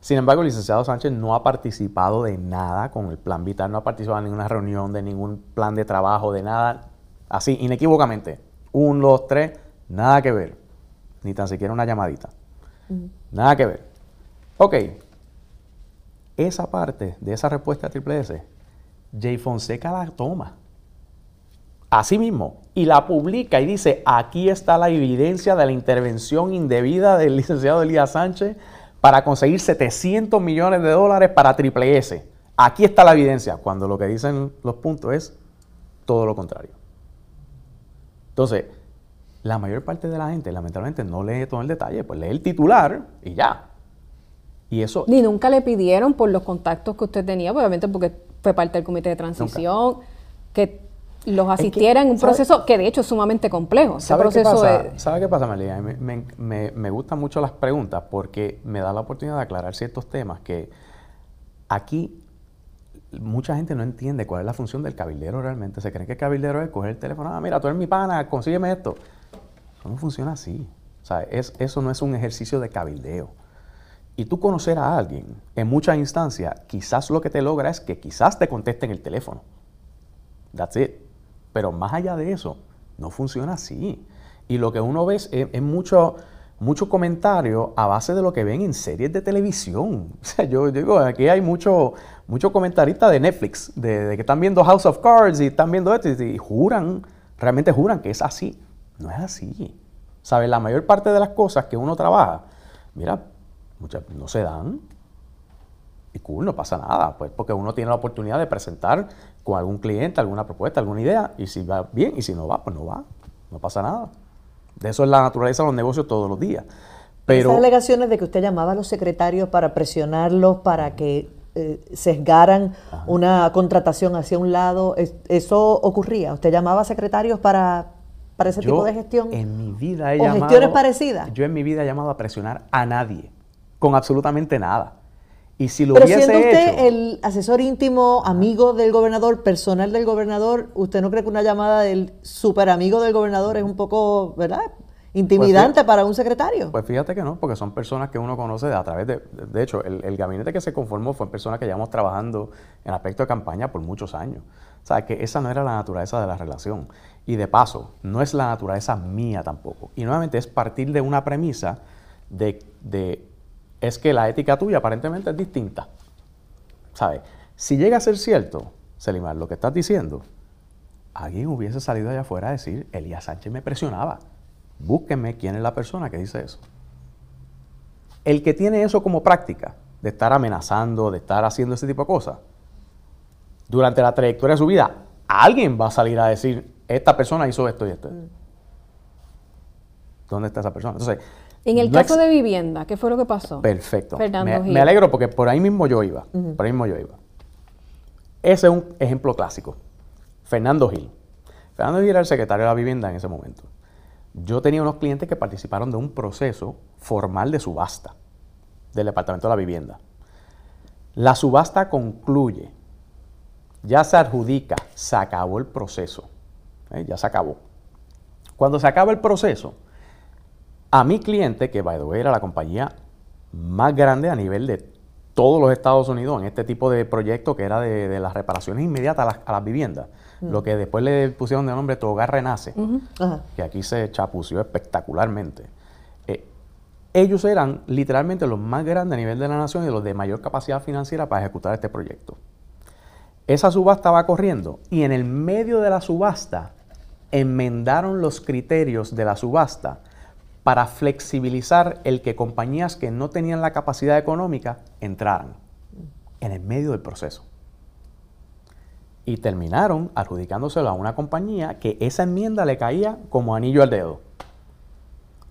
Sin embargo, el licenciado Sánchez no ha participado de nada con el plan vital, no ha participado en ninguna reunión, de ningún plan de trabajo, de nada, así, inequívocamente. Un, dos, tres, nada que ver. Ni tan siquiera una llamadita. Nada que ver. Ok. Esa parte de esa respuesta a Triple S, Jay Fonseca la toma. Así mismo. Y la publica y dice, aquí está la evidencia de la intervención indebida del licenciado Elías Sánchez para conseguir 700 millones de dólares para Triple S. Aquí está la evidencia, cuando lo que dicen los puntos es todo lo contrario. Entonces, la mayor parte de la gente, lamentablemente, no lee todo el detalle, pues lee el titular y ya. Y eso, Ni nunca le pidieron por los contactos que usted tenía, obviamente porque fue parte del comité de transición, que los asistiera en un ¿sabe? proceso que de hecho es sumamente complejo. Ese ¿Sabe qué pasa? ¿Sabe qué pasa, María? Me, me, me- me gustan mucho las preguntas porque me da la oportunidad de aclarar ciertos temas que aquí mucha gente no entiende cuál es la función del cabildero realmente. Se creen que el cabildero es coger el teléfono, ah, mira, tú eres mi pana, consígueme esto. Eso no funciona así. O sea, es- eso no es un ejercicio de cabildeo. Y tú conocer a alguien en muchas instancias, quizás lo que te logra es que quizás te contesten el teléfono. That's it. Pero más allá de eso, no funciona así. Y lo que uno ve es, mucho, comentario a base de lo que ven en series de televisión. O sea, yo digo, aquí hay mucho, mucho comentarista de Netflix, de, que están viendo House of Cards y están viendo esto y, y juran, realmente juran que es así. No es así. ¿Sabes? La mayor parte de las cosas que uno trabaja, mira, muchas no se dan. Y cool, no pasa nada, pues porque uno tiene la oportunidad de presentar con algún cliente alguna propuesta, alguna idea, y si va bien, y si no va, pues no va, no pasa nada. De eso es la naturaleza de los negocios todos los días. Pero Esas alegaciones de que usted llamaba a los secretarios para presionarlos para que eh, sesgaran una contratación hacia un lado. Es- ¿Eso ocurría? ¿Usted llamaba a secretarios para, para ese Yo tipo de gestión? En mi vida he ¿O llamado. gestiones parecidas? Yo en mi vida he llamado a presionar a nadie, con absolutamente nada. Y si lo Pero hubiese siendo usted hecho. el asesor íntimo, amigo del gobernador, personal del gobernador, ¿usted no cree que una llamada del super amigo del gobernador es un poco, ¿verdad? Intimidante para un secretario. Pues fíjate que no, porque son personas que uno conoce a través de... De hecho, el, el gabinete que se conformó fue personas que llevamos trabajando en aspecto de campaña por muchos años. O sea, que esa no era la naturaleza de la relación. Y de paso, no es la naturaleza mía tampoco. Y nuevamente es partir de una premisa de, de es que la ética tuya aparentemente es distinta. ¿Sabes? Si llega a ser cierto, Selimar, lo que estás diciendo, alguien hubiese salido allá afuera a decir, Elías Sánchez me presionaba. Búsquenme quién es la persona que dice eso. El que tiene eso como práctica, de estar amenazando, de estar haciendo ese tipo de cosas, durante la trayectoria de su vida, alguien va a salir a decir, esta persona hizo esto y esto. ¿Dónde está esa persona? Entonces, En el caso de vivienda, ¿qué fue lo que pasó? Perfecto. Fernando me, me alegro porque por ahí mismo yo iba. Por ahí mismo yo iba. Ese es un ejemplo clásico. Fernando Gil. Fernando Gil era el secretario de la vivienda en ese momento. Yo tenía unos clientes que participaron de un proceso formal de subasta del Departamento de la Vivienda. La subasta concluye. Ya se adjudica. Se acabó el proceso. ¿eh? Ya se acabó. Cuando se acaba el proceso, a mi cliente, que by the way era la compañía más grande a nivel de todos los Estados Unidos en este tipo de proyecto que era de, de las reparaciones inmediatas a las, a las viviendas, lo que después le pusieron de nombre Tu Hogar Renace, que aquí se chapució espectacularmente. Eh, ellos eran literalmente los más grandes a nivel de la nación y los de mayor capacidad financiera para ejecutar este proyecto. Esa subasta va corriendo y en el medio de la subasta enmendaron los criterios de la subasta para flexibilizar el que compañías que no tenían la capacidad económica entraran en el medio del proceso. Y terminaron adjudicándoselo a una compañía que esa enmienda le caía como anillo al dedo.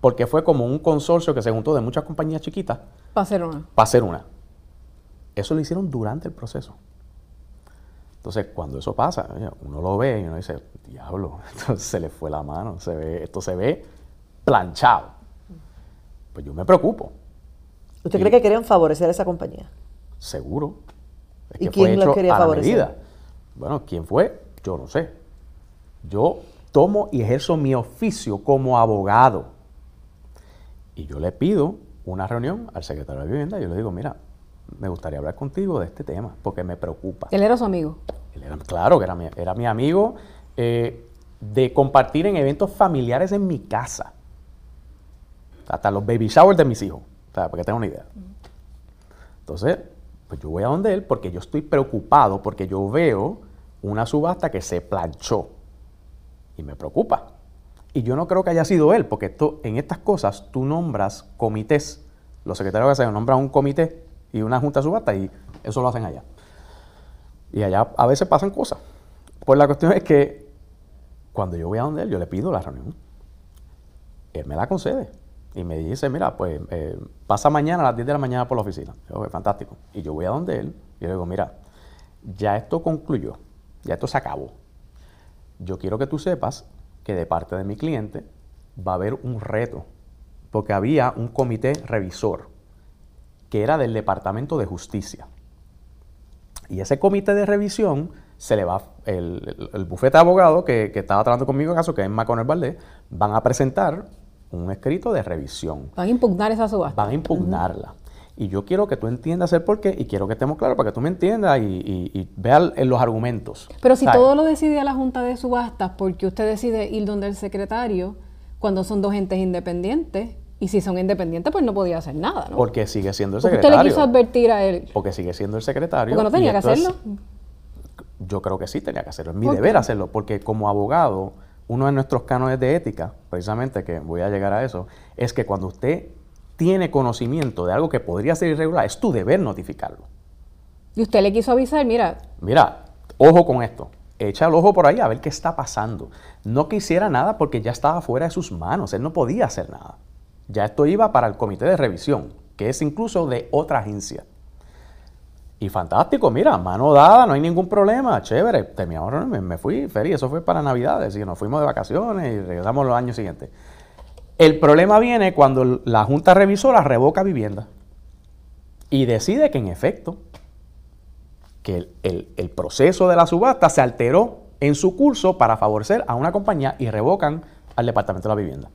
Porque fue como un consorcio que se juntó de muchas compañías chiquitas Para hacer una. para hacer una. Eso lo hicieron durante el proceso. Entonces, cuando eso pasa, uno lo ve y uno dice, diablo, entonces se le fue la mano, se ve, esto se ve planchado. Pues yo me preocupo, ¿Usted y- cree que querían favorecer a esa compañía? seguro. Es ¿Y que quién hecho quería la favorecer? medida. Bueno, ¿quién fue? Yo no sé. Yo tomo y ejerzo mi oficio como abogado. Y yo le pido una reunión al secretario de Vivienda y yo le digo, mira, me gustaría hablar contigo de este tema porque me preocupa. Él era su amigo. Él era- claro que era mi, era mi amigo eh, de compartir en eventos familiares en mi casa. Hasta los baby showers de mis hijos. O sea, para que tengan una idea. Entonces, pues yo voy a donde él porque yo estoy preocupado porque yo veo una subasta que se planchó. Y me preocupa. Y yo no creo que haya sido él, porque esto- en estas cosas tú nombras comités. Los secretarios de Hacienda nombran un comité y una junta de subasta y eso lo hacen allá. Y allá a veces pasan cosas. Pues la cuestión es que cuando yo voy a donde él, yo le pido la reunión. Él me la concede. Y me dice, mira, pues eh, pasa mañana a las 10 de la mañana por la oficina. Yo, "Ok, fantástico. Y yo voy a donde él y le digo, mira, ya esto concluyó, ya esto se acabó. Yo quiero que tú sepas que de parte de mi cliente va a haber un reto, porque había un comité revisor que era del Departamento de Justicia. Y ese comité de revisión se le va, el, bufete de abogados que, que estaba tratando conmigo el caso, que es Maconel Valdés, van a presentar un escrito de revisión. Van a impugnar esa subasta. Van a impugnarla. Y yo quiero que tú entiendas el porqué y quiero que estemos claros para que tú me entiendas y, y, y veas los argumentos. Pero si ¿Sabes? todo lo decide la Junta de Subastas, porque usted decide ir donde el secretario cuando son dos entes independientes? Y si son independientes, pues no podía hacer nada, ¿no? Porque sigue siendo el Porque usted le secretario. quiso advertir a él. Porque sigue siendo el secretario. Porque no tenía que es- hacerlo. yo creo que sí tenía que hacerlo. Es mi ¿Por deber qué? hacerlo, porque como abogado, uno de nuestros cánones de ética, precisamente que voy a llegar a eso, es que cuando usted tiene conocimiento de algo que podría ser irregular, es tu deber notificarlo. Y usted le quiso avisar, mira, Mira, ojo con esto. Echa el ojo por ahí a ver qué está pasando. No quisiera nada porque ya estaba fuera de sus manos. Él no podía hacer nada. Ya esto iba para el comité de revisión, que es incluso de otra agencia. Y fantástico, mira, mano dada, no hay ningún problema, chévere. Terminamos, me, me fui feliz, eso fue para Navidades, y nos fuimos de vacaciones y regresamos los años siguientes. El problema viene cuando la Junta Revisora revoca vivienda y decide que en efecto, que el, el- el proceso de la subasta se alteró en su curso para favorecer a una compañía y revocan al Departamento de la Vivienda.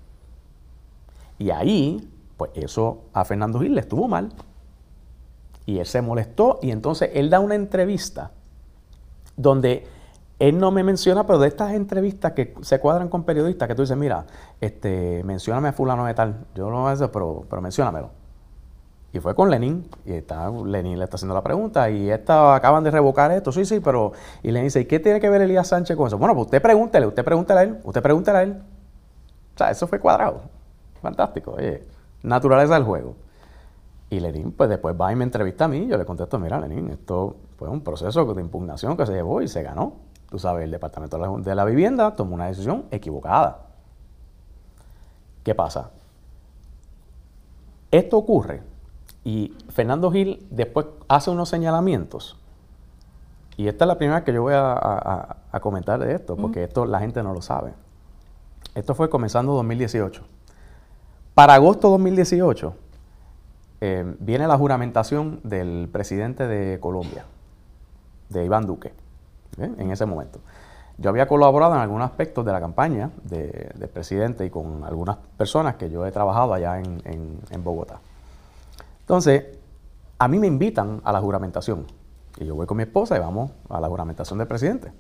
Y ahí, pues eso a Fernando Gil le estuvo mal. Y él se molestó y entonces él da una entrevista donde él no me menciona, pero de estas entrevistas que se cuadran con periodistas, que tú dices, mira, este, mencióname a fulano de tal, yo no voy a pero, pero menciónamelo. Y fue con Lenin, y está, Lenin le está haciendo la pregunta, y esta, acaban de revocar esto, sí, sí, pero, y Lenin dice, ¿y qué tiene que ver Elías Sánchez con eso? Bueno, pues usted pregúntele, usted pregúntele a él, usted pregúntele a él. O sea, eso fue cuadrado, fantástico, oye, naturaleza del juego. Y Lenin, pues después va y me entrevista a mí. Yo le contesto, mira, Lenin, esto fue un proceso de impugnación que se llevó y se ganó. Tú sabes, el Departamento de la, de la Vivienda tomó una decisión equivocada. ¿Qué pasa? Esto ocurre y Fernando Gil después hace unos señalamientos. Y esta es la primera que yo voy a, a- a comentar de esto, porque esto la gente no lo sabe. Esto fue comenzando 2018. Para agosto 2018 eh, viene la juramentación del presidente de Colombia, de Iván Duque, ¿eh? en ese momento. Yo había colaborado en algunos aspectos de la campaña de- del presidente y con algunas personas que yo he trabajado allá en, Bogotá. Entonces, a mí me invitan a la juramentación. Y yo voy con mi esposa y vamos a la juramentación del presidente.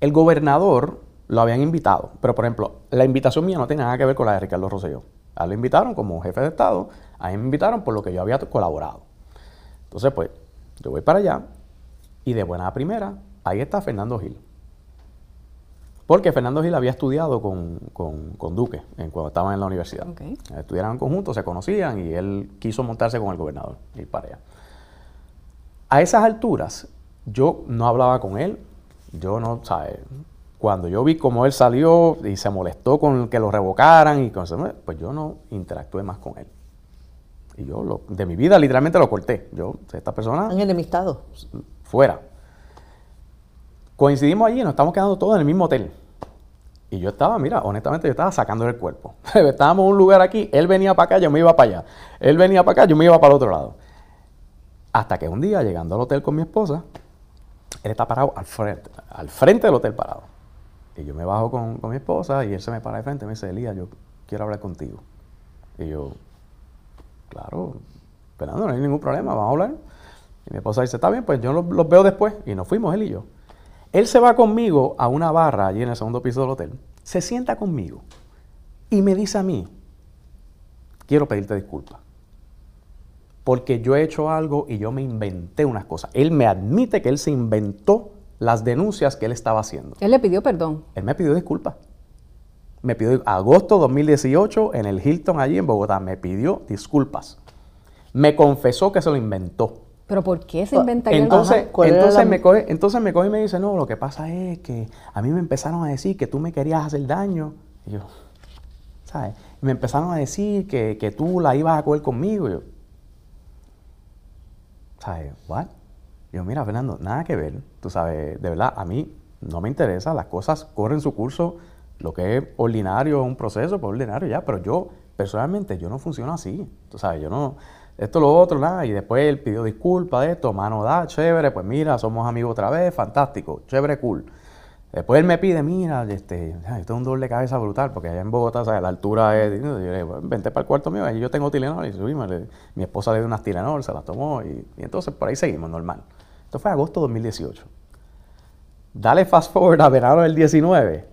El gobernador lo habían invitado, pero por ejemplo, la invitación mía no tiene nada que ver con la de Ricardo Rosselló. A lo invitaron como jefe de Estado, a mí me invitaron por lo que yo había colaborado. Entonces, pues, yo voy para allá y de buena primera, ahí está Fernando Gil. Porque Fernando Gil había estudiado con, con- con Duque en- cuando estaban en la universidad. Ok. Estudiaron en conjunto, se conocían y él quiso montarse con el gobernador, ir para allá. A esas alturas, yo no hablaba con él, yo no, ¿sabes? Cuando yo vi cómo él salió y se molestó con que lo revocaran y con pues yo no interactué más con él. Y yo lo- de mi vida literalmente lo corté. Yo, esta persona, Han enemistado. fuera. Coincidimos allí y nos estamos quedando todos en el mismo hotel. Y yo estaba, mira, honestamente yo estaba sacando el cuerpo. Estábamos en un lugar aquí, él venía para acá, yo me iba para allá. Él venía para acá, yo me iba para el otro lado. Hasta que un día, llegando al hotel con mi esposa, él está parado al frente, al frente del hotel parado. Y yo me bajo con, con mi esposa y él se me para de frente y me dice, Elías, yo quiero hablar contigo. Y yo, claro, Fernando, no hay ningún problema, vamos a hablar. Y mi esposa dice, está bien, pues yo los, los veo después. Y nos fuimos, él y yo. Él se va conmigo a una barra allí en el segundo piso del hotel, se sienta conmigo y me dice a mí, quiero pedirte disculpas. Porque yo he hecho algo y yo me inventé unas cosas. Él me admite que él se inventó las denuncias que él estaba haciendo. Él le pidió perdón. Él me pidió disculpas. Me pidió, agosto 2018, en el Hilton allí en Bogotá, me pidió disculpas. Me confesó que se lo inventó. Pero ¿por qué se inventaría el- Entonces, Ajá, ¿cuál era entonces, la- me coge, entonces me coge y me dice, no, lo que pasa es que a mí me empezaron a decir que tú me querías hacer daño. Y yo, ¿sabes? Y me empezaron a decir que, que tú la ibas a coger conmigo. Y yo, ¿sabes? ¿What? Yo, mira, Fernando, nada que ver. Tú sabes, de verdad, a mí no me interesa. Las cosas corren su curso. Lo que es ordinario es un proceso, pues ordinario ya. Pero yo, personalmente, yo no funciono así. Tú sabes, yo no... Esto, lo otro, nada. Y después él pidió disculpas de esto, mano da, chévere. Pues mira, somos amigos otra vez, fantástico, chévere, cool. Después él me pide, mira, este, esto es un de cabeza brutal, porque allá en Bogotá, ¿sabes? la altura es. Yo le digo, vente para el cuarto mío, ahí yo tengo Tilenol. Y subimos, mi esposa le dio unas Tilenol, se las tomó, y, y entonces por ahí seguimos, normal. Esto fue agosto de 2018. Dale fast forward a verano del 19,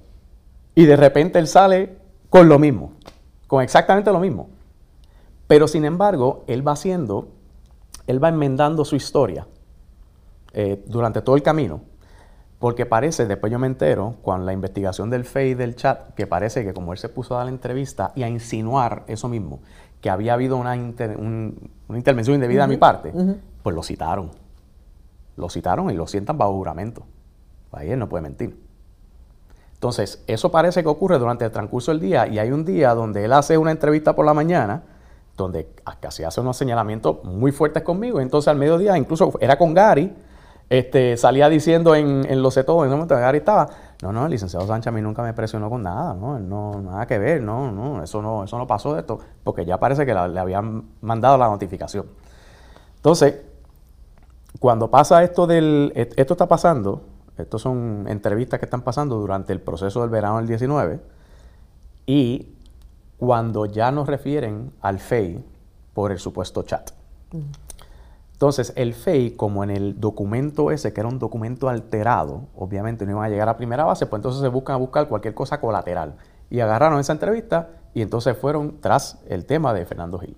y de repente él sale con lo mismo, con exactamente lo mismo. Pero sin embargo, él va haciendo, él va enmendando su historia eh, durante todo el camino. Porque parece, después yo me entero, con la investigación del FEI del chat, que parece que como él se puso a dar la entrevista y a insinuar eso mismo, que había habido una, inter- un- una intervención indebida de mi parte, pues lo citaron. Lo citaron y lo sientan bajo juramento. Ahí él no puede mentir. Entonces, eso parece que ocurre durante el transcurso del día y hay un día donde él hace una entrevista por la mañana donde casi hace unos señalamientos muy fuertes conmigo. Entonces al mediodía, incluso era con Gary, este, salía diciendo en, en Lo sé todo, en ese momento Gary estaba, no, no, el licenciado Sánchez a mí nunca me presionó con nada, no, no, nada que ver, no, no, eso no, eso no pasó de esto, porque ya parece que le habían mandado la notificación. Entonces, cuando pasa esto del, et- esto está pasando, estos son entrevistas que están pasando durante el proceso del verano del 19, y cuando ya nos refieren al FEI por el supuesto chat. Entonces, el FEI, como en el documento ese, que era un documento alterado, obviamente no iban a llegar a primera base, pues entonces se buscan a buscar cualquier cosa colateral. Y agarraron esa entrevista y entonces fueron tras el tema de Fernando Gil.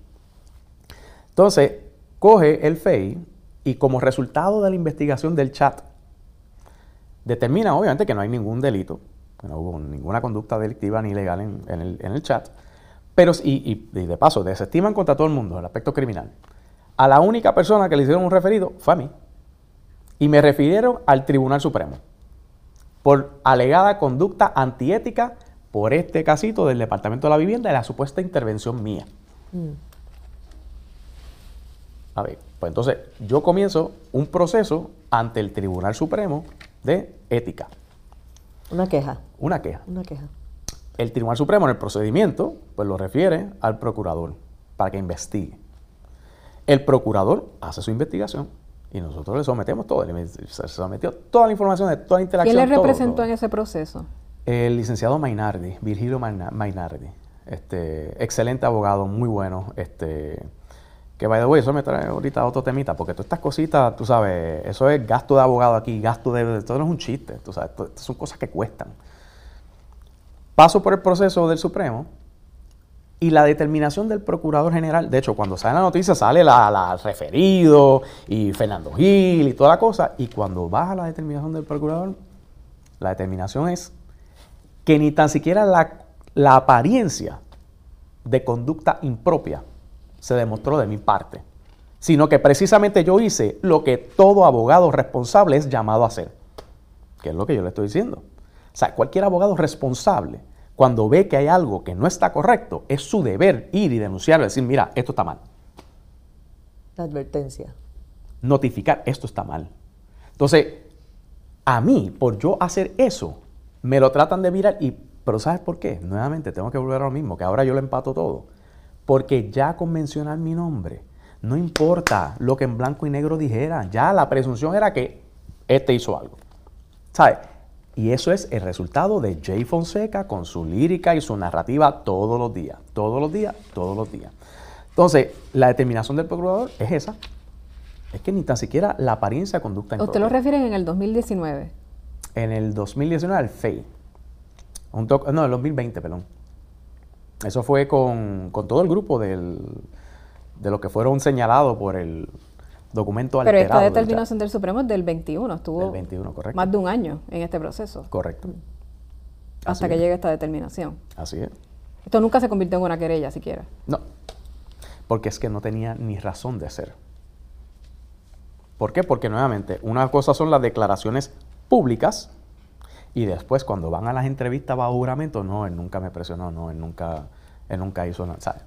Entonces, coge el FEI y como resultado de la investigación del chat, determina obviamente que no hay ningún delito, que no hubo ninguna conducta delictiva ni ilegal en, en el, en el chat, pero y, y- y de paso desestiman contra todo el mundo el aspecto criminal. A la única persona que le hicieron un referido fue a mí. Y me refirieron al Tribunal Supremo por alegada conducta antiética por este casito del Departamento de la Vivienda y la supuesta intervención mía. A ver, pues entonces yo comienzo un proceso ante el Tribunal Supremo de Ética, Una queja, una queja. una queja. El Tribunal Supremo en el procedimiento pues lo refiere al procurador para que investigue. El procurador hace su investigación y nosotros le sometemos todo. Le- Se sometió toda la información de toda la interacción. ¿Quién le representó todo. en ese proceso? El licenciado Mainardi, Virgilio Maina- Mainardi. Este, excelente abogado, muy bueno. Este, que by the way, eso me trae ahorita otro temita, porque todas estas cositas, tú sabes, eso es gasto de abogado aquí, gasto de. Esto no es un chiste, tú sabes, son cosas que cuestan. Paso por el proceso del Supremo y la determinación del Procurador General. De hecho, cuando sale la noticia, sale la, la referido y Fernando Gil y toda la cosa. Y cuando baja la determinación del Procurador, la determinación es que ni tan siquiera la, la apariencia de conducta impropia se demostró de mi parte, sino que precisamente yo hice lo que todo abogado responsable es llamado a hacer, que es lo que yo le estoy diciendo. O sea, cualquier abogado responsable, cuando ve que hay algo que no está correcto, es su deber ir y denunciarlo, decir, mira, esto está mal La advertencia. notificar esto está mal. Entonces, a mí, por yo hacer eso, me lo tratan de mirar y, pero ¿sabes por qué? Nuevamente, tengo que volver a lo mismo, que ahora yo lo empato todo. Porque ya con mencionar mi nombre, no importa lo que en blanco y negro dijera, ya la presunción era que este hizo algo. ¿Sabes? Y eso es el resultado de Jay Fonseca con su lírica y su narrativa todos los días, todos los días, todos los días. Entonces, la determinación del procurador es esa. Es que ni tan siquiera la apariencia de conducta Usted impropia. lo refiere en el 2019. En el 2019 al FEI. No, el 2020, perdón. Eso fue con, con todo el grupo del, de los que fueron señalados por el documento Pero alterado. esta del determinación del Supremo es del 21. Estuvo Del 21, correcto. más de un año en este proceso. Correcto. hasta Así que es. llegue esta determinación. Así es. Esto nunca se convirtió en una querella siquiera. No, porque es que no tenía ni razón de ser. ¿Por qué? Porque nuevamente, una cosa son las declaraciones públicas y después cuando van a las entrevistas bajo juramento, no, él nunca me presionó, no, él nunca, él nunca hizo nada. ¿sabes?